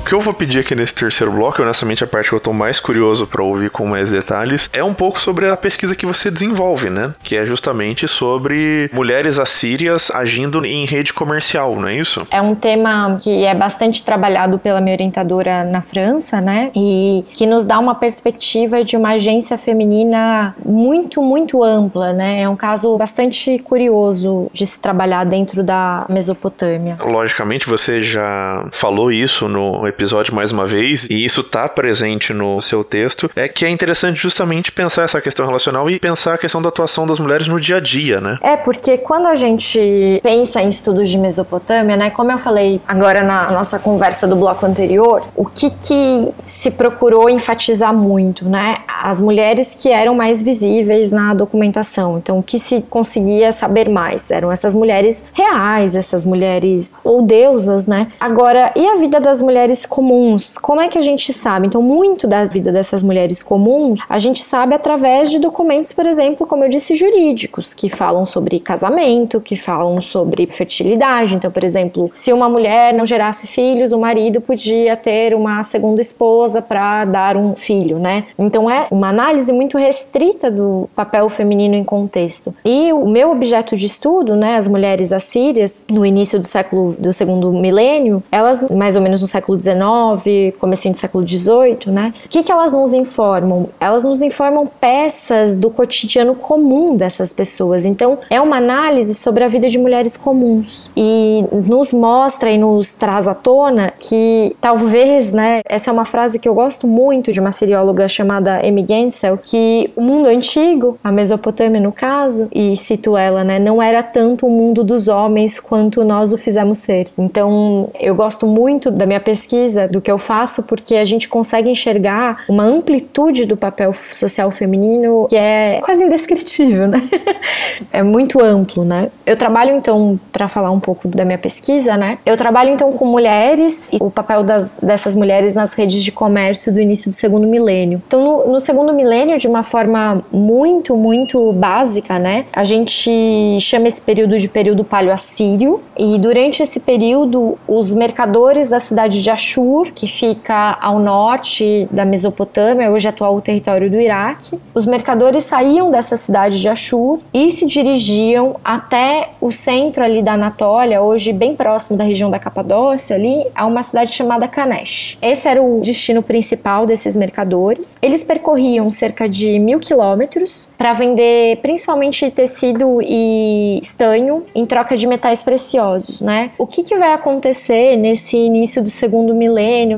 Que eu vou pedir aqui nesse terceiro bloco, honestamente a parte que eu tô mais curioso para ouvir com mais detalhes, é um pouco sobre a pesquisa que você desenvolve, né? Que é justamente sobre mulheres assírias agindo em rede comercial, não é isso? É um tema que é bastante trabalhado pela minha orientadora na França, né? E que nos dá uma perspectiva de uma agência feminina muito, muito ampla, né? É um caso bastante curioso de se trabalhar dentro da Mesopotâmia. Logicamente, você já falou isso no episódio mais uma vez, e isso tá presente no seu texto, é que é interessante justamente pensar essa questão relacional e pensar a questão da atuação das mulheres no dia a dia, né? É, porque quando a gente pensa em estudos de Mesopotâmia, né, como eu falei agora na nossa conversa do bloco anterior, o que que se procurou enfatizar muito, né? As mulheres que eram mais visíveis na documentação. Então, o que se conseguia saber mais eram essas mulheres reais, essas mulheres ou deusas, né? Agora, e a vida das mulheres comuns. Como é que a gente sabe? Então, muito da vida dessas mulheres comuns a gente sabe através de documentos, por exemplo, como eu disse, jurídicos, que falam sobre casamento, que falam sobre fertilidade. Então, por exemplo, se uma mulher não gerasse filhos, o marido podia ter uma segunda esposa para dar um filho, né? Então, é uma análise muito restrita do papel feminino em contexto. E o meu objeto de estudo, né, as mulheres assírias, no início do século do segundo milênio, elas mais ou menos no século XIX Comecinho do século XVIII, né? O que, que elas nos informam? Elas nos informam peças do cotidiano comum dessas pessoas. Então, é uma análise sobre a vida de mulheres comuns e nos mostra e nos traz à tona que talvez, né? Essa é uma frase que eu gosto muito de uma serióloga chamada Amy Gensel, que o mundo antigo, a Mesopotâmia no caso, e cito ela, né? Não era tanto o mundo dos homens quanto nós o fizemos ser. Então, eu gosto muito da minha pesquisa pesquisa do que eu faço porque a gente consegue enxergar uma amplitude do papel social feminino que é quase indescritível, né? é muito amplo, né? Eu trabalho então para falar um pouco da minha pesquisa, né? Eu trabalho então com mulheres e o papel das, dessas mulheres nas redes de comércio do início do segundo milênio. Então, no, no segundo milênio, de uma forma muito, muito básica, né? A gente chama esse período de período paleo-assírio e durante esse período os mercadores da cidade de Ashur, que fica ao norte da Mesopotâmia, hoje atual território do Iraque. Os mercadores saíam dessa cidade de Ashur e se dirigiam até o centro ali da Anatólia, hoje bem próximo da região da Capadócia, ali, a uma cidade chamada Kanesh. Esse era o destino principal desses mercadores. Eles percorriam cerca de mil quilômetros para vender principalmente tecido e estanho em troca de metais preciosos, né? O que, que vai acontecer nesse início do segundo milênio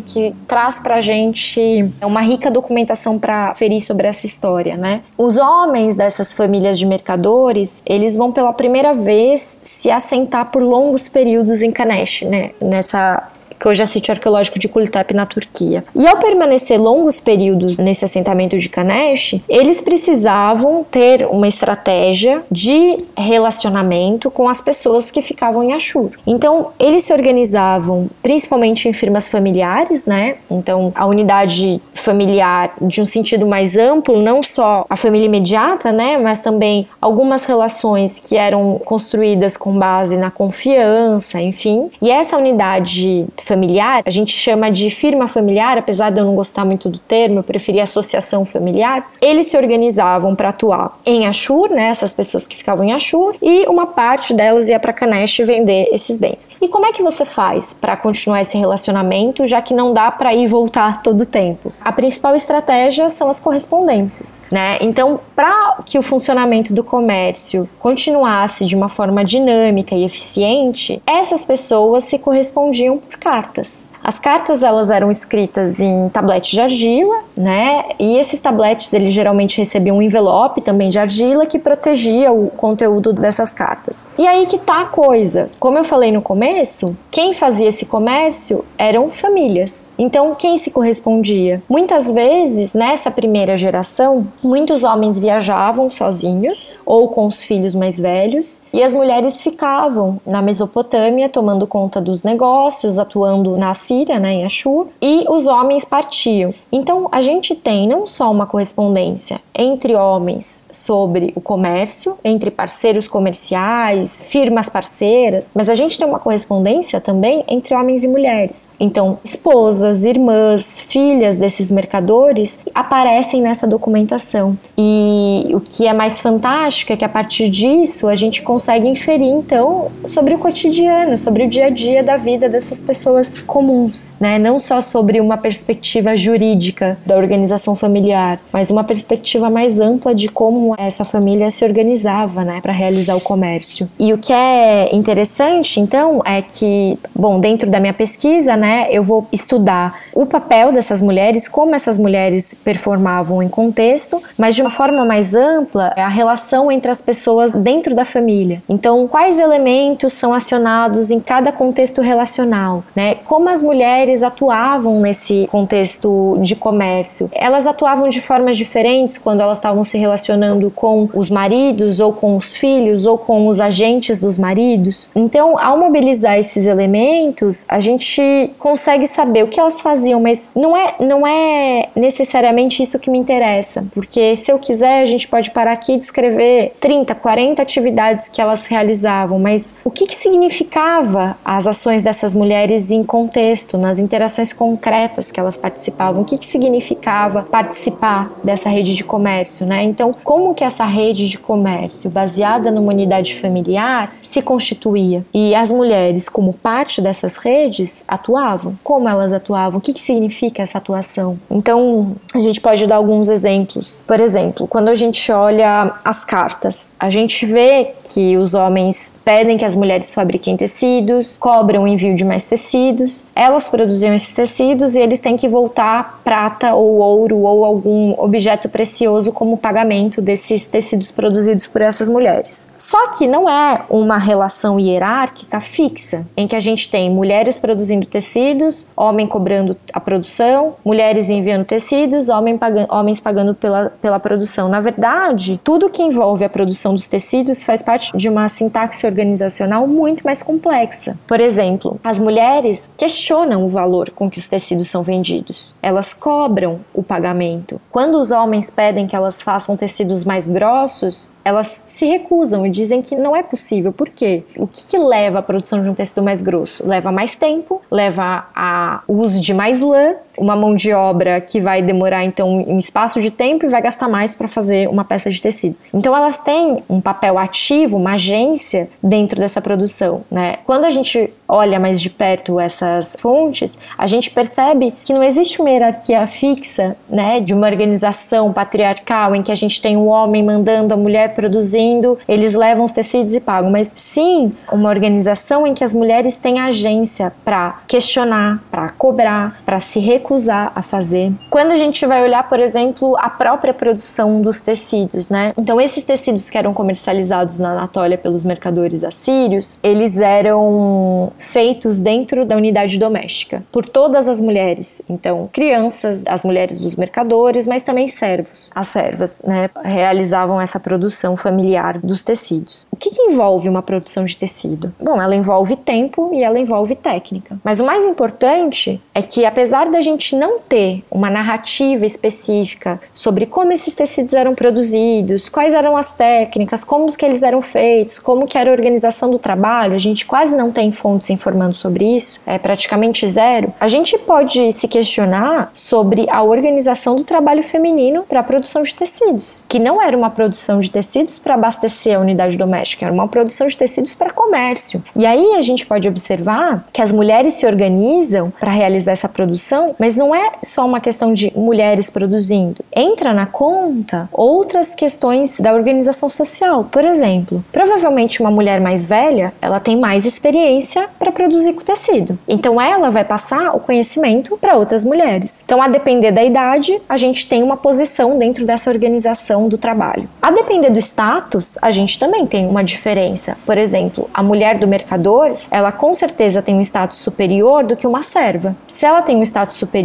que traz para a gente uma rica documentação para ferir sobre essa história, né? Os homens dessas famílias de mercadores, eles vão pela primeira vez se assentar por longos períodos em Kanesh, né? Nessa que hoje é sítio arqueológico de Kultepe, na Turquia. E ao permanecer longos períodos nesse assentamento de Kanesh, eles precisavam ter uma estratégia de relacionamento com as pessoas que ficavam em Ashur. Então, eles se organizavam principalmente em firmas familiares, né? Então, a unidade familiar de um sentido mais amplo, não só a família imediata, né, mas também algumas relações que eram construídas com base na confiança, enfim. E essa unidade familiar, a gente chama de firma familiar, apesar de eu não gostar muito do termo, eu preferi associação familiar. Eles se organizavam para atuar em Ashur, né, essas pessoas que ficavam em Ashur, e uma parte delas ia para Kanesh vender esses bens. E como é que você faz para continuar esse relacionamento, já que não dá para ir e voltar todo o tempo? A principal estratégia são as correspondências, né? Então, para que o funcionamento do comércio continuasse de uma forma dinâmica e eficiente, essas pessoas se correspondiam por carta cartas. As cartas elas eram escritas em tabletes de argila, né? E esses tabletes eles geralmente recebiam um envelope também de argila que protegia o conteúdo dessas cartas. E aí que tá a coisa. Como eu falei no começo, quem fazia esse comércio eram famílias. Então, quem se correspondia? Muitas vezes, nessa primeira geração, muitos homens viajavam sozinhos ou com os filhos mais velhos, e as mulheres ficavam na Mesopotâmia tomando conta dos negócios, atuando na Síria, né, em Ashur, e os homens partiam. Então, a gente tem não só uma correspondência entre homens sobre o comércio, entre parceiros comerciais, firmas parceiras, mas a gente tem uma correspondência também entre homens e mulheres. Então, esposas, irmãs, filhas desses mercadores aparecem nessa documentação. E o que é mais fantástico é que a partir disso a gente consegue inferir então sobre o cotidiano, sobre o dia a dia da vida dessas pessoas comuns, né? Não só sobre uma perspectiva jurídica da organização familiar, mas uma perspectiva mais ampla de como essa família se organizava, né, para realizar o comércio. E o que é interessante, então, é que, bom, dentro da minha pesquisa, né, eu vou estudar o papel dessas mulheres, como essas mulheres performavam em contexto, mas de uma forma mais ampla, a relação entre as pessoas dentro da família. Então, quais elementos são acionados em cada contexto relacional, né? Como as mulheres atuavam nesse contexto de comércio? Elas atuavam de formas diferentes quando elas estavam se relacionando com os maridos ou com os filhos ou com os agentes dos maridos. Então, ao mobilizar esses elementos, a gente consegue saber o que elas faziam, mas não é, não é necessariamente isso que me interessa, porque se eu quiser, a gente pode parar aqui e descrever 30, 40 atividades que elas realizavam, mas o que, que significava as ações dessas mulheres em contexto, nas interações concretas que elas participavam? O que, que significava participar dessa rede de comércio, né? Então, como como que essa rede de comércio baseada numa unidade familiar se constituía e as mulheres, como parte dessas redes, atuavam. Como elas atuavam? O que, que significa essa atuação? Então, a gente pode dar alguns exemplos. Por exemplo, quando a gente olha as cartas, a gente vê que os homens pedem que as mulheres fabriquem tecidos, cobram o envio de mais tecidos, elas produziam esses tecidos e eles têm que voltar prata ou ouro ou algum objeto precioso como pagamento desses tecidos produzidos por essas mulheres. Só que não é uma relação hierárquica fixa, em que a gente tem mulheres produzindo tecidos, homem cobrando a produção, mulheres enviando tecidos, homem pagando, homens pagando pela, pela produção. Na verdade, tudo que envolve a produção dos tecidos faz parte de uma sintaxe organizacional muito mais complexa. Por exemplo, as mulheres questionam o valor com que os tecidos são vendidos. Elas cobram o pagamento. Quando os homens pedem que elas façam tecidos mais grossos, elas se recusam e dizem que não é possível. Por quê? O que, que leva à produção de um tecido mais grosso? Leva mais tempo, leva ao uso de mais lã, uma mão de obra que vai demorar então um espaço de tempo e vai gastar mais para fazer uma peça de tecido. Então elas têm um papel ativo, uma agência dentro dessa produção, né? Quando a gente olha mais de perto essas fontes, a gente percebe que não existe uma hierarquia fixa, né, de uma organização patriarcal em que a gente tem um homem mandando a mulher produzindo, eles levam os tecidos e pagam, mas sim uma organização em que as mulheres têm agência para questionar, para cobrar, para se recusar a fazer. Quando a gente vai olhar, por exemplo, a própria produção dos tecidos, né? Então esses tecidos que eram comercializados na Anatólia pelos mercadores assírios, eles eram feitos dentro da unidade doméstica por todas as mulheres. Então, crianças, as mulheres dos mercadores, mas também servos. As servas, né, realizavam essa produção familiar dos tecidos. O que, que envolve uma produção de tecido? Bom, ela envolve tempo e ela envolve técnica. Mas o mais importante é que, apesar da gente não ter uma narrativa específica sobre como esses tecidos eram produzidos, quais eram as técnicas, como que eles eram feitos, como que era a organização do trabalho, a gente quase não tem fontes informando sobre isso, é praticamente zero, a gente pode se questionar sobre a organização do trabalho feminino para a produção de tecidos, que não era uma produção de tecidos para abastecer a unidade doméstica, era uma produção de tecidos para comércio. E aí a gente pode observar que as mulheres se organizam para realizar essa produção, mas não é só uma questão de mulheres produzindo. Entra na conta outras questões da organização social. Por exemplo, provavelmente uma mulher mais velha, ela tem mais experiência para produzir com tecido. Então ela vai passar o conhecimento para outras mulheres. Então, a depender da idade, a gente tem uma posição dentro dessa organização do trabalho. A depender do status, a gente também tem uma diferença. Por exemplo, a mulher do mercador, ela com certeza tem um status superior do que uma serva. Se ela tem um status superior,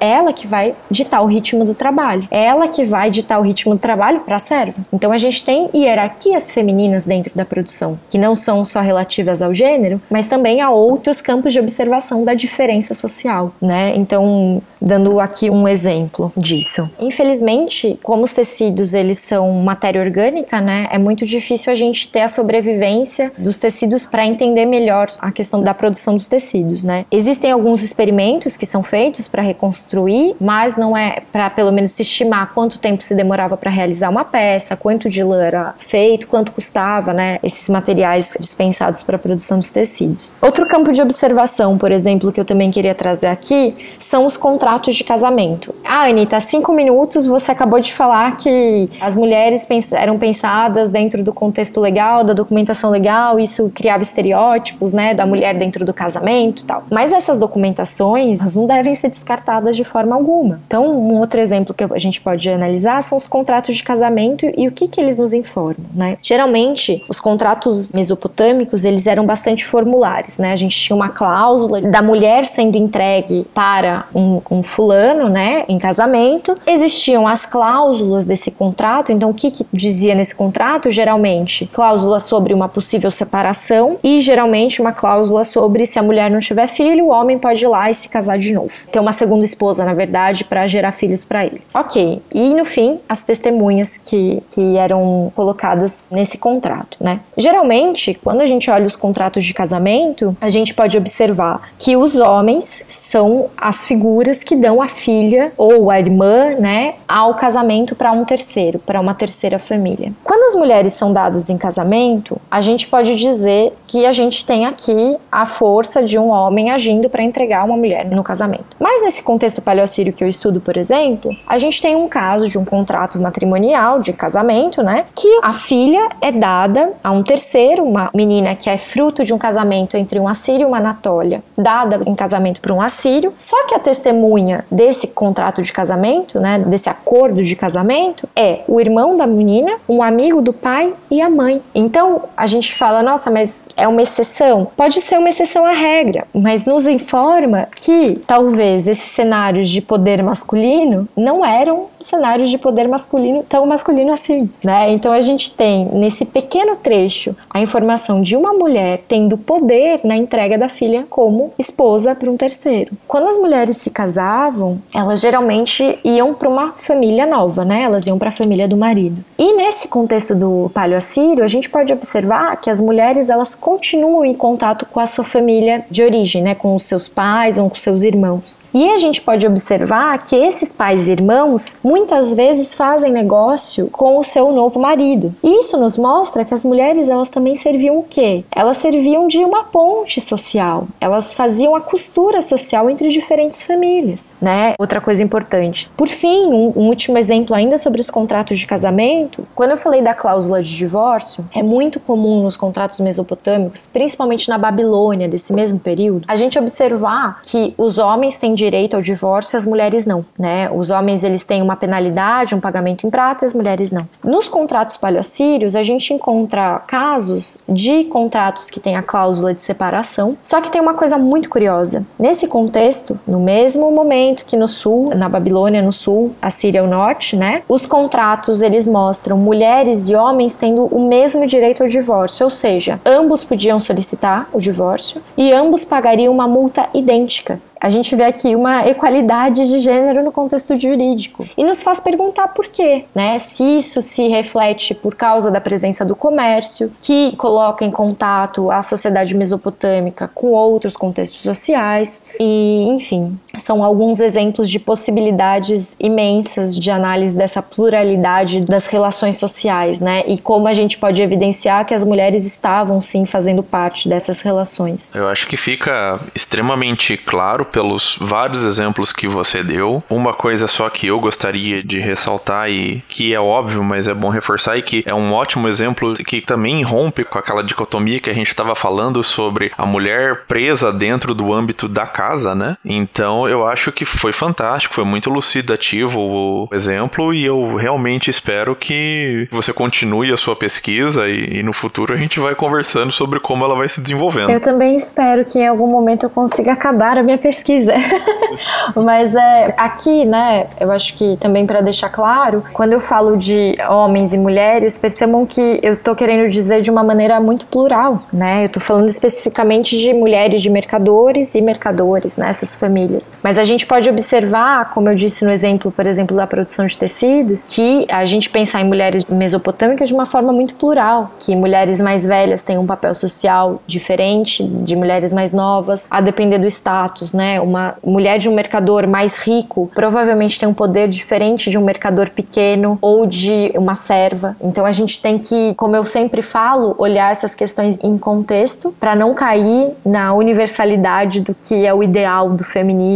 é ela que vai ditar o ritmo do trabalho. É ela que vai ditar o ritmo do trabalho para a serva. Então a gente tem hierarquias femininas dentro da produção, que não são só relativas ao gênero, mas também há outros campos de observação da diferença social, né? Então, dando aqui um exemplo disso. Infelizmente, como os tecidos eles são matéria orgânica, né? É muito difícil a gente ter a sobrevivência dos tecidos para entender melhor a questão da produção dos tecidos, né? Existem alguns experimentos que são feitos para reconstruir, mas não é para pelo menos se estimar quanto tempo se demorava para realizar uma peça, quanto de lã era feito, quanto custava, né? Esses materiais dispensados para a produção dos tecidos. Outro campo de observação, por exemplo, que eu também queria trazer aqui, são os contratos de casamento. Ah, Anitta, cinco minutos você acabou de falar que as mulheres pens eram pensadas dentro do contexto legal, da documentação legal, isso criava estereótipos, né, da mulher dentro do casamento e tal. Mas essas documentações, elas não devem ser descartadas de forma alguma. Então, um outro exemplo que a gente pode analisar são os contratos de casamento e o que que eles nos informam, né? Geralmente, os contratos mesopotâmicos, eles eram bastante formulares né? A gente tinha uma cláusula da mulher sendo entregue para um, um fulano, né, em casamento. Existiam as cláusulas desse contrato, então o que, que dizia nesse contrato? Geralmente, cláusula sobre uma possível separação e geralmente uma cláusula sobre se a mulher não tiver filho, o homem pode ir lá e se casar de novo. Ter uma segunda esposa, na verdade, para gerar filhos para ele. Ok. E no fim, as testemunhas que, que eram colocadas nesse contrato, né? Geralmente, quando a gente olha os contratos de casamento, a gente pode observar que os homens são as figuras que dão a filha ou a irmã, né, ao casamento para um terceiro, para uma terceira família. Quando as mulheres são dadas em casamento, a gente pode dizer que a gente tem aqui a força de um homem agindo para entregar uma mulher no casamento. Mas nesse contexto paleossírio que eu estudo, por exemplo, a gente tem um caso de um contrato matrimonial de casamento, né, que a filha é dada a um terceiro, uma menina que é fruto de um casamento entre um assírio e uma anatólia, dada em casamento por um assírio, só que a testemunha desse contrato de casamento, né, desse acordo de casamento, é o irmão da menina, um amigo do pai e a mãe. Então a gente fala, nossa, mas é uma exceção? Pode ser uma exceção à regra, mas nos informa que talvez esses cenários de poder masculino não eram cenários de poder masculino tão masculino assim, né? Então a gente tem nesse pequeno trecho a informação de uma mulher tendo poder na entrega da filha como esposa para um terceiro. Quando as mulheres se casavam, elas geralmente iam para uma família nova, né? Elas iam para a família do marido. E nesse contexto do Palio Assírio, a gente pode observar que as mulheres elas continuam em contato com a sua família de origem, né? Com os seus pais ou com seus irmãos. E a gente pode observar que esses pais e irmãos muitas vezes fazem negócio com o seu novo marido. Isso nos mostra que as mulheres elas também serviam o quê? Elas serviam de uma ponte social. Elas faziam a costura social entre diferentes famílias, né? Outra coisa importante. Por fim, um, um último exemplo ainda sobre os contratos de casamento. Quando eu falei da cláusula de divórcio, é muito comum nos contratos mesopotâmicos, principalmente na Babilônia desse mesmo período, a gente observar que os homens têm direito ao divórcio as mulheres não, né? Os homens eles têm uma penalidade, um pagamento em prata, as mulheres não. Nos contratos paleossírios, a gente encontra casos de contratos que têm a cláusula de separação, só que tem uma coisa muito curiosa. Nesse contexto, no mesmo momento que no sul, na Babilônia no sul, a Síria ao norte, né? Os contratos eles mostram mulheres e homens tendo o mesmo direito ao divórcio, ou seja, ambos podiam solicitar o divórcio e ambos pagariam uma multa idêntica a gente vê aqui uma equalidade de gênero no contexto jurídico e nos faz perguntar por quê, né? Se isso se reflete por causa da presença do comércio, que coloca em contato a sociedade mesopotâmica com outros contextos sociais e, enfim, são alguns exemplos de possibilidades imensas de análise dessa pluralidade das relações sociais, né? E como a gente pode evidenciar que as mulheres estavam sim fazendo parte dessas relações. Eu acho que fica extremamente claro pelos vários exemplos que você deu. Uma coisa só que eu gostaria de ressaltar e que é óbvio, mas é bom reforçar e que é um ótimo exemplo que também rompe com aquela dicotomia que a gente estava falando sobre a mulher presa dentro do âmbito da casa, né? Então eu acho que foi fantástico, foi muito lucidativo o exemplo e eu realmente espero que você continue a sua pesquisa e, e no futuro a gente vai conversando sobre como ela vai se desenvolvendo. Eu também espero que em algum momento eu consiga acabar a minha pesquisa. Mas é, aqui, né, eu acho que também para deixar claro, quando eu falo de homens e mulheres, percebam que eu tô querendo dizer de uma maneira muito plural, né? Eu tô falando especificamente de mulheres de mercadores e mercadores nessas né, famílias. Mas a gente pode observar, como eu disse no exemplo, por exemplo, da produção de tecidos, que a gente pensar em mulheres mesopotâmicas de uma forma muito plural, que mulheres mais velhas têm um papel social diferente de mulheres mais novas, a depender do status, né? Uma mulher de um mercador mais rico provavelmente tem um poder diferente de um mercador pequeno ou de uma serva. Então a gente tem que, como eu sempre falo, olhar essas questões em contexto para não cair na universalidade do que é o ideal do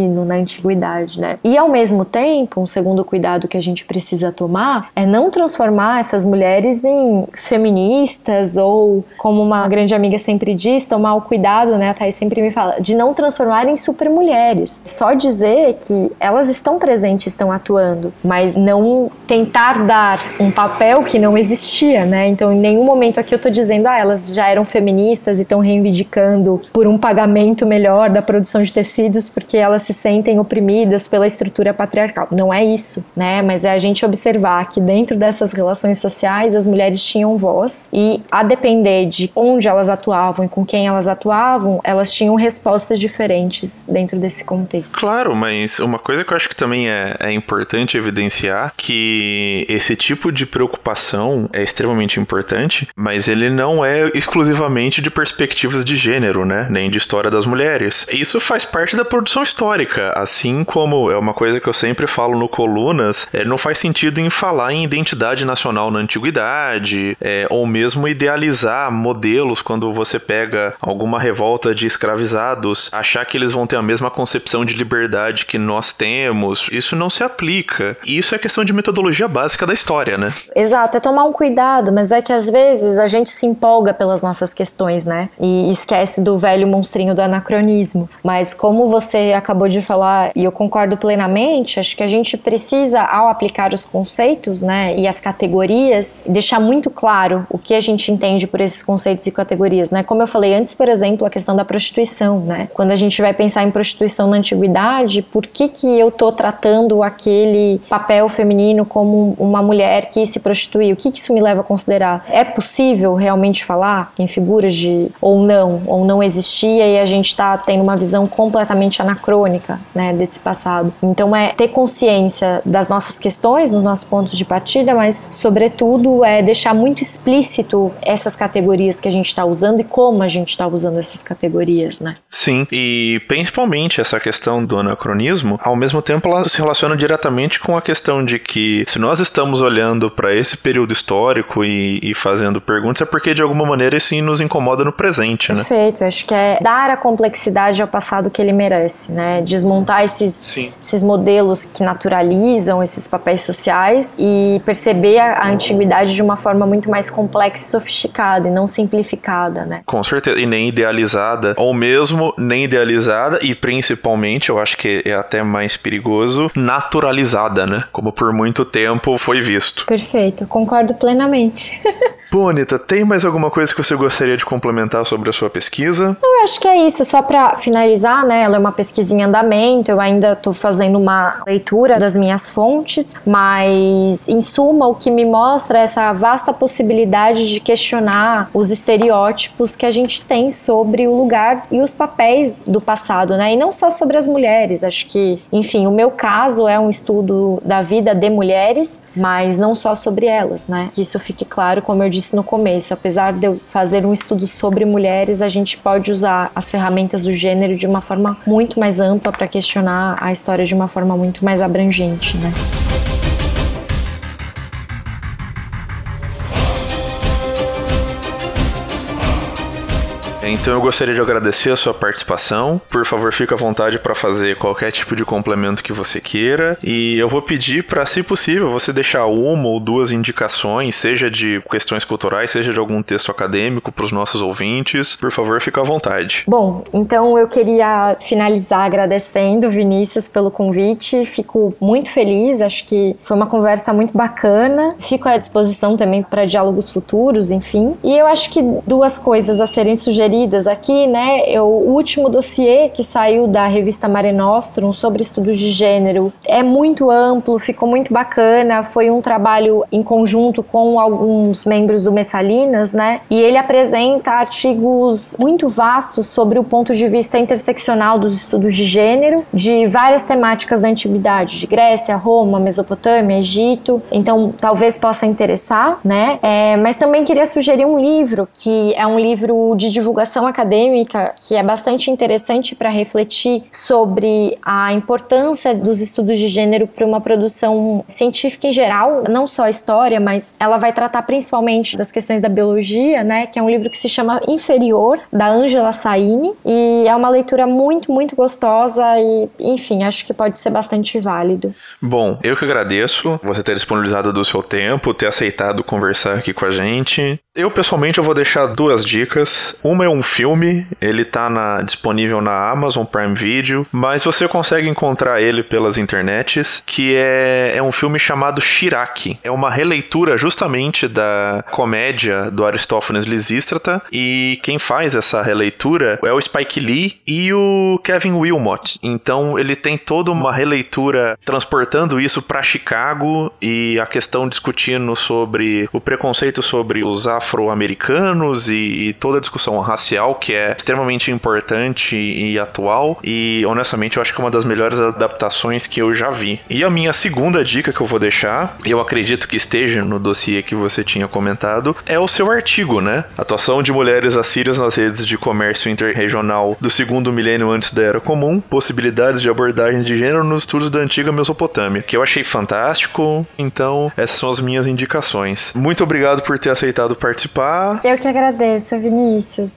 feminino na antiguidade, né? E ao mesmo tempo, um segundo cuidado que a gente precisa tomar é não transformar essas mulheres em feministas ou, como uma grande amiga sempre diz, tomar o cuidado, né? A Thaís sempre me fala, de não transformar em super mulheres. Só dizer que elas estão presentes, estão atuando, mas não tentar dar um papel que não existia, né? Então, em nenhum momento aqui eu tô dizendo, ah, elas já eram feministas e estão reivindicando por um pagamento melhor da produção de tecidos porque elas se sentem oprimidas pela estrutura patriarcal. Não é isso, né? Mas é a gente observar que dentro dessas relações sociais as mulheres tinham voz e a depender de onde elas atuavam e com quem elas atuavam, elas tinham respostas diferentes dentro dentro desse contexto. Claro, mas uma coisa que eu acho que também é, é importante evidenciar que esse tipo de preocupação é extremamente importante, mas ele não é exclusivamente de perspectivas de gênero, né? Nem de história das mulheres. Isso faz parte da produção histórica, assim como é uma coisa que eu sempre falo no Colunas, é, não faz sentido em falar em identidade nacional na antiguidade, é, ou mesmo idealizar modelos quando você pega alguma revolta de escravizados, achar que eles vão ter a mesma concepção de liberdade que nós temos. Isso não se aplica. Isso é questão de metodologia básica da história, né? Exato, é tomar um cuidado, mas é que às vezes a gente se empolga pelas nossas questões, né? E esquece do velho monstrinho do anacronismo. Mas como você acabou de falar, e eu concordo plenamente, acho que a gente precisa, ao aplicar os conceitos, né, e as categorias, deixar muito claro o que a gente entende por esses conceitos e categorias, né? Como eu falei antes, por exemplo, a questão da prostituição, né? Quando a gente vai pensar em prostituição na antiguidade, por que que eu tô tratando aquele papel feminino como uma mulher que se prostituiu? O que que isso me leva a considerar? É possível realmente falar em figuras de ou não, ou não existia e a gente está tendo uma visão completamente anacrônica, né, desse passado. Então é ter consciência das nossas questões, dos nossos pontos de partida, mas sobretudo é deixar muito explícito essas categorias que a gente está usando e como a gente está usando essas categorias, né? Sim, e principalmente essa questão do anacronismo, ao mesmo tempo ela se relaciona diretamente com a questão de que se nós estamos olhando para esse período histórico e, e, fazendo perguntas, é porque de alguma maneira isso nos incomoda no presente, né? Perfeito, acho que é dar a complexidade ao passado que ele merece, né? Desmontar esses, esses modelos que naturalizam esses papéis sociais e perceber a, a antiguidade de uma forma muito mais complexa e sofisticada e não simplificada, né? Com certeza, e nem idealizada, ou mesmo nem idealizada e principalmente, eu acho que é até mais perigoso, naturalizada, né? Como por muito tempo foi visto. Perfeito, concordo plenamente. Bom, Anitta, tem mais alguma coisa que você gostaria de complementar sobre a sua pesquisa? Eu acho que é isso, só para finalizar, né? Ela é uma pesquisa em andamento, eu ainda estou fazendo uma leitura das minhas fontes, mas em suma, o que me mostra é essa vasta possibilidade de questionar os estereótipos que a gente tem sobre o lugar e os papéis do passado, né? E não só sobre as mulheres, acho que, enfim, o meu caso é um estudo da vida de mulheres, mas não só sobre elas, né? Que isso fique claro, como eu disse disse no começo, apesar de eu fazer um estudo sobre mulheres, a gente pode usar as ferramentas do gênero de uma forma muito mais ampla para questionar a história de uma forma muito mais abrangente, né? Então eu gostaria de agradecer a sua participação. Por favor, fique à vontade para fazer qualquer tipo de complemento que você queira. E eu vou pedir para, se possível, você deixar uma ou duas indicações, seja de questões culturais, seja de algum texto acadêmico para os nossos ouvintes. Por favor, fique à vontade. Bom, então eu queria finalizar agradecendo, Vinícius, pelo convite. Fico muito feliz, acho que foi uma conversa muito bacana. Fico à disposição também para diálogos futuros, enfim. E eu acho que duas coisas a serem sugeridas aqui, né? Eu, o último dossiê que saiu da revista Mare Nostrum sobre estudos de gênero é muito amplo, ficou muito bacana. Foi um trabalho em conjunto com alguns membros do Messalinas, né? E ele apresenta artigos muito vastos sobre o ponto de vista interseccional dos estudos de gênero, de várias temáticas da antiguidade, de Grécia, Roma, Mesopotâmia, Egito. Então, talvez possa interessar, né? É, mas também queria sugerir um livro que é um livro de divulgação divulgação acadêmica que é bastante interessante para refletir sobre a importância dos estudos de gênero para uma produção científica em geral, não só a história, mas ela vai tratar principalmente das questões da biologia, né, que é um livro que se chama Inferior, da Angela Saini, e é uma leitura muito, muito gostosa e, enfim, acho que pode ser bastante válido. Bom, eu que agradeço você ter disponibilizado do seu tempo, ter aceitado conversar aqui com a gente. Eu, pessoalmente, eu vou deixar duas dicas. Uma é um filme, ele tá na, disponível na Amazon Prime Video, mas você consegue encontrar ele pelas internets, que é, é um filme chamado Shiraki. É uma releitura justamente da comédia do Aristófanes Lisístrata, e quem faz essa releitura é o Spike Lee e o Kevin Wilmot. Então ele tem toda uma releitura transportando isso para Chicago e a questão discutindo sobre o preconceito sobre os afro-americanos e, e toda a discussão racial que é extremamente importante e atual e honestamente eu acho que é uma das melhores adaptações que eu já vi. E a minha segunda dica que eu vou deixar, eu acredito que esteja no dossiê que você tinha comentado, é o seu artigo, né? Atuação de mulheres assírias nas redes de comércio interregional do segundo milênio antes da Era Comum, possibilidades de abordagens de gênero nos estudos da antiga Mesopotâmia, que eu achei fantástico. Então, essas são as minhas indicações. Muito obrigado por ter aceitado participar. Eu que agradeço, Vinícius.